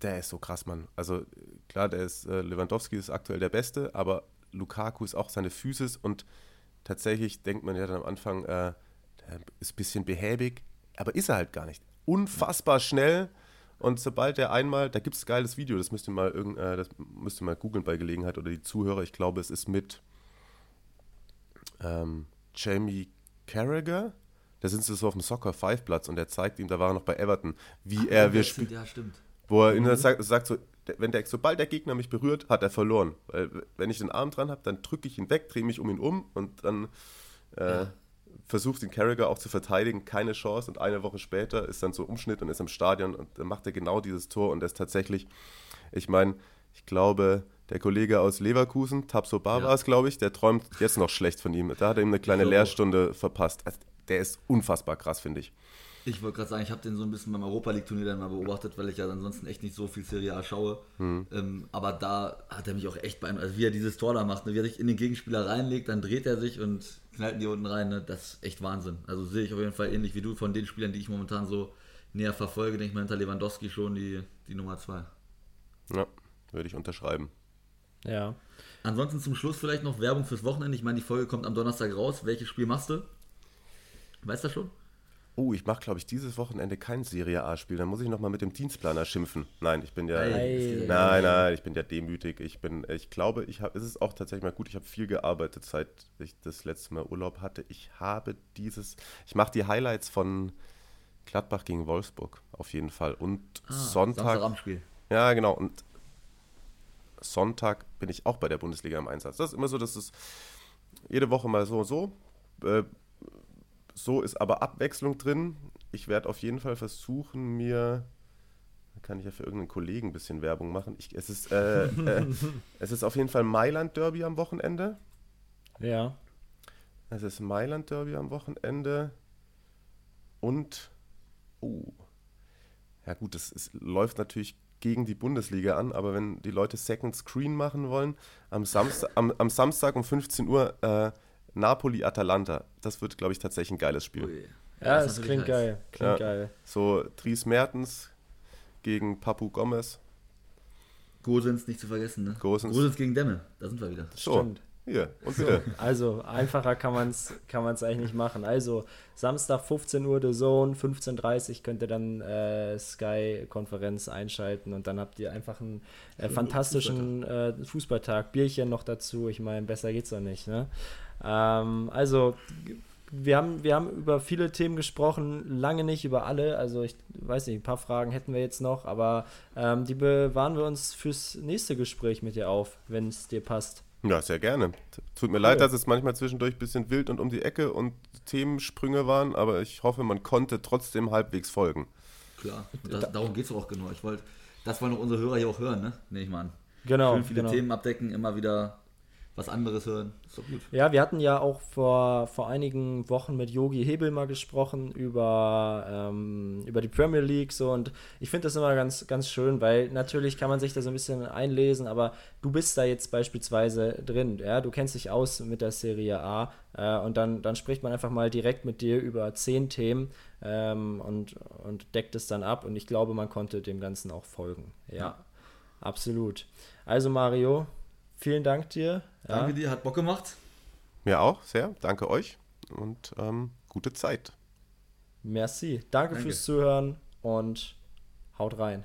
der ist so krass, Mann. Also klar, der ist, äh, Lewandowski ist aktuell der Beste, aber Lukaku ist auch seine Physis und tatsächlich denkt man ja dann am Anfang, äh, der ist ein bisschen behäbig, aber ist er halt gar nicht. Unfassbar schnell und sobald er einmal, da gibt es ein geiles Video, das müsst ihr mal irgend, äh, das müsst ihr mal googeln bei Gelegenheit oder die Zuhörer, ich glaube, es ist mit ähm, Jamie Carragher. Da sind sie so auf dem Soccer 5 Platz und er zeigt ihm, da war er noch bei Everton, wie er wir spielen. Ja, stimmt. Wo er mhm. sagt, sagt so, wenn der, sobald der Gegner mich berührt, hat er verloren. Weil wenn ich den Arm dran habe, dann drücke ich ihn weg, drehe mich um ihn um und dann äh, ja. Versucht den Carragher auch zu verteidigen, keine Chance. Und eine Woche später ist dann so Umschnitt und ist im Stadion und dann macht er genau dieses Tor und das tatsächlich, ich meine, ich glaube, der Kollege aus Leverkusen, Tapso Bar war es, glaube ich, der träumt jetzt noch schlecht von ihm. Da hat er ihm eine kleine. Lehrstunde verpasst. Also, der ist unfassbar krass, finde ich. Ich wollte gerade sagen, ich habe den so ein bisschen beim Europa League Turnier dann mal beobachtet, weil ich ja ansonsten echt nicht so viel Serie A schaue. Hm. Ähm, aber da hat er mich auch echt beeindruckt. Also wie er dieses Tor da macht, ne? wie er sich in den Gegenspieler reinlegt, dann dreht er sich und knallt ihn die unten rein. Ne? Das ist echt Wahnsinn. Also sehe ich auf jeden Fall ähnlich wie du von den Spielern, die ich momentan so näher verfolge, denke ich mal hinter Lewandowski schon die, die Nummer zwei. Ja, würde ich unterschreiben. Ja. Ansonsten zum Schluss vielleicht noch Werbung fürs Wochenende. Ich meine, die Folge kommt am Donnerstag raus. Welches Spiel machst du? Weißt du das schon? Oh, ich mache, glaube ich, dieses Wochenende kein Serie A-Spiel. Dann muss ich nochmal mit dem Dienstplaner schimpfen. Nein, ich bin ja. Hey. Nein, nein, ich bin ja demütig. Ich bin, ich glaube, ich habe, es ist auch tatsächlich mal gut. Ich habe viel gearbeitet, seit ich das letzte Mal Urlaub hatte. Ich habe dieses, ich mache die Highlights von Gladbach gegen Wolfsburg auf jeden Fall. Und ah, Sonntag. Spiel. Ja, genau. Und Sonntag bin ich auch bei der Bundesliga im Einsatz. Das ist immer so, dass es jede Woche mal so und so. Äh, so ist aber Abwechslung drin. Ich werde auf jeden Fall versuchen, mir kann ich ja für irgendeinen Kollegen ein bisschen Werbung machen. Ich, es, ist, äh, äh, es ist auf jeden Fall Mailand Derby am Wochenende. Ja. Es ist Mailand Derby am Wochenende. Und, oh, ja gut, es läuft natürlich gegen die Bundesliga an, aber wenn die Leute Second Screen machen wollen, am Samstag, am, am Samstag um 15 Uhr äh, Napoli-Atalanta, das wird, glaube ich, tatsächlich ein geiles Spiel. Ui. Ja, ja, das, klingt geil. Klingt ja. geil. So Dries Mertens gegen Papu Gomez. Gosens nicht zu vergessen, ne? Gosens, Gosens gegen Demme, da sind wir wieder. So. Stimmt. Hier, und bitte. Also, einfacher kann man es kann man's eigentlich nicht machen. Also, Samstag 15 Uhr The Zone, 15.30 Uhr könnt ihr dann äh, Sky-Konferenz einschalten und dann habt ihr einfach einen äh, fantastischen Fußballtag. Äh, Fußballtag. Bierchen noch dazu. Ich meine, besser geht's doch nicht. Ne? Ähm, also, wir haben, wir haben über viele Themen gesprochen, lange nicht über alle. Also ich weiß nicht, ein paar Fragen hätten wir jetzt noch, aber ähm, die bewahren wir uns fürs nächste Gespräch mit dir auf, wenn es dir passt. Ja, sehr gerne. Tut mir cool. leid, dass es manchmal zwischendurch ein bisschen wild und um die Ecke und Themensprünge waren, aber ich hoffe, man konnte trotzdem halbwegs folgen. Klar, das, darum geht es auch genau. Ich wollte, das wollen unsere Hörer hier auch hören, ne? Nehme ich mal an. Genau. Schön viele genau. Themen abdecken, immer wieder was anderes hören. Ist doch gut. Ja, wir hatten ja auch vor, vor einigen Wochen mit Yogi Hebel mal gesprochen über, ähm, über die Premier League so und ich finde das immer ganz, ganz schön, weil natürlich kann man sich da so ein bisschen einlesen, aber du bist da jetzt beispielsweise drin, ja, du kennst dich aus mit der Serie A äh, und dann, dann spricht man einfach mal direkt mit dir über zehn Themen ähm, und, und deckt es dann ab und ich glaube, man konnte dem Ganzen auch folgen. ja. ja. Absolut. Also Mario, vielen Dank dir. Ja. Danke dir, hat Bock gemacht. Mir auch, sehr. Danke euch und ähm, gute Zeit. Merci. Danke, Danke fürs Zuhören und haut rein.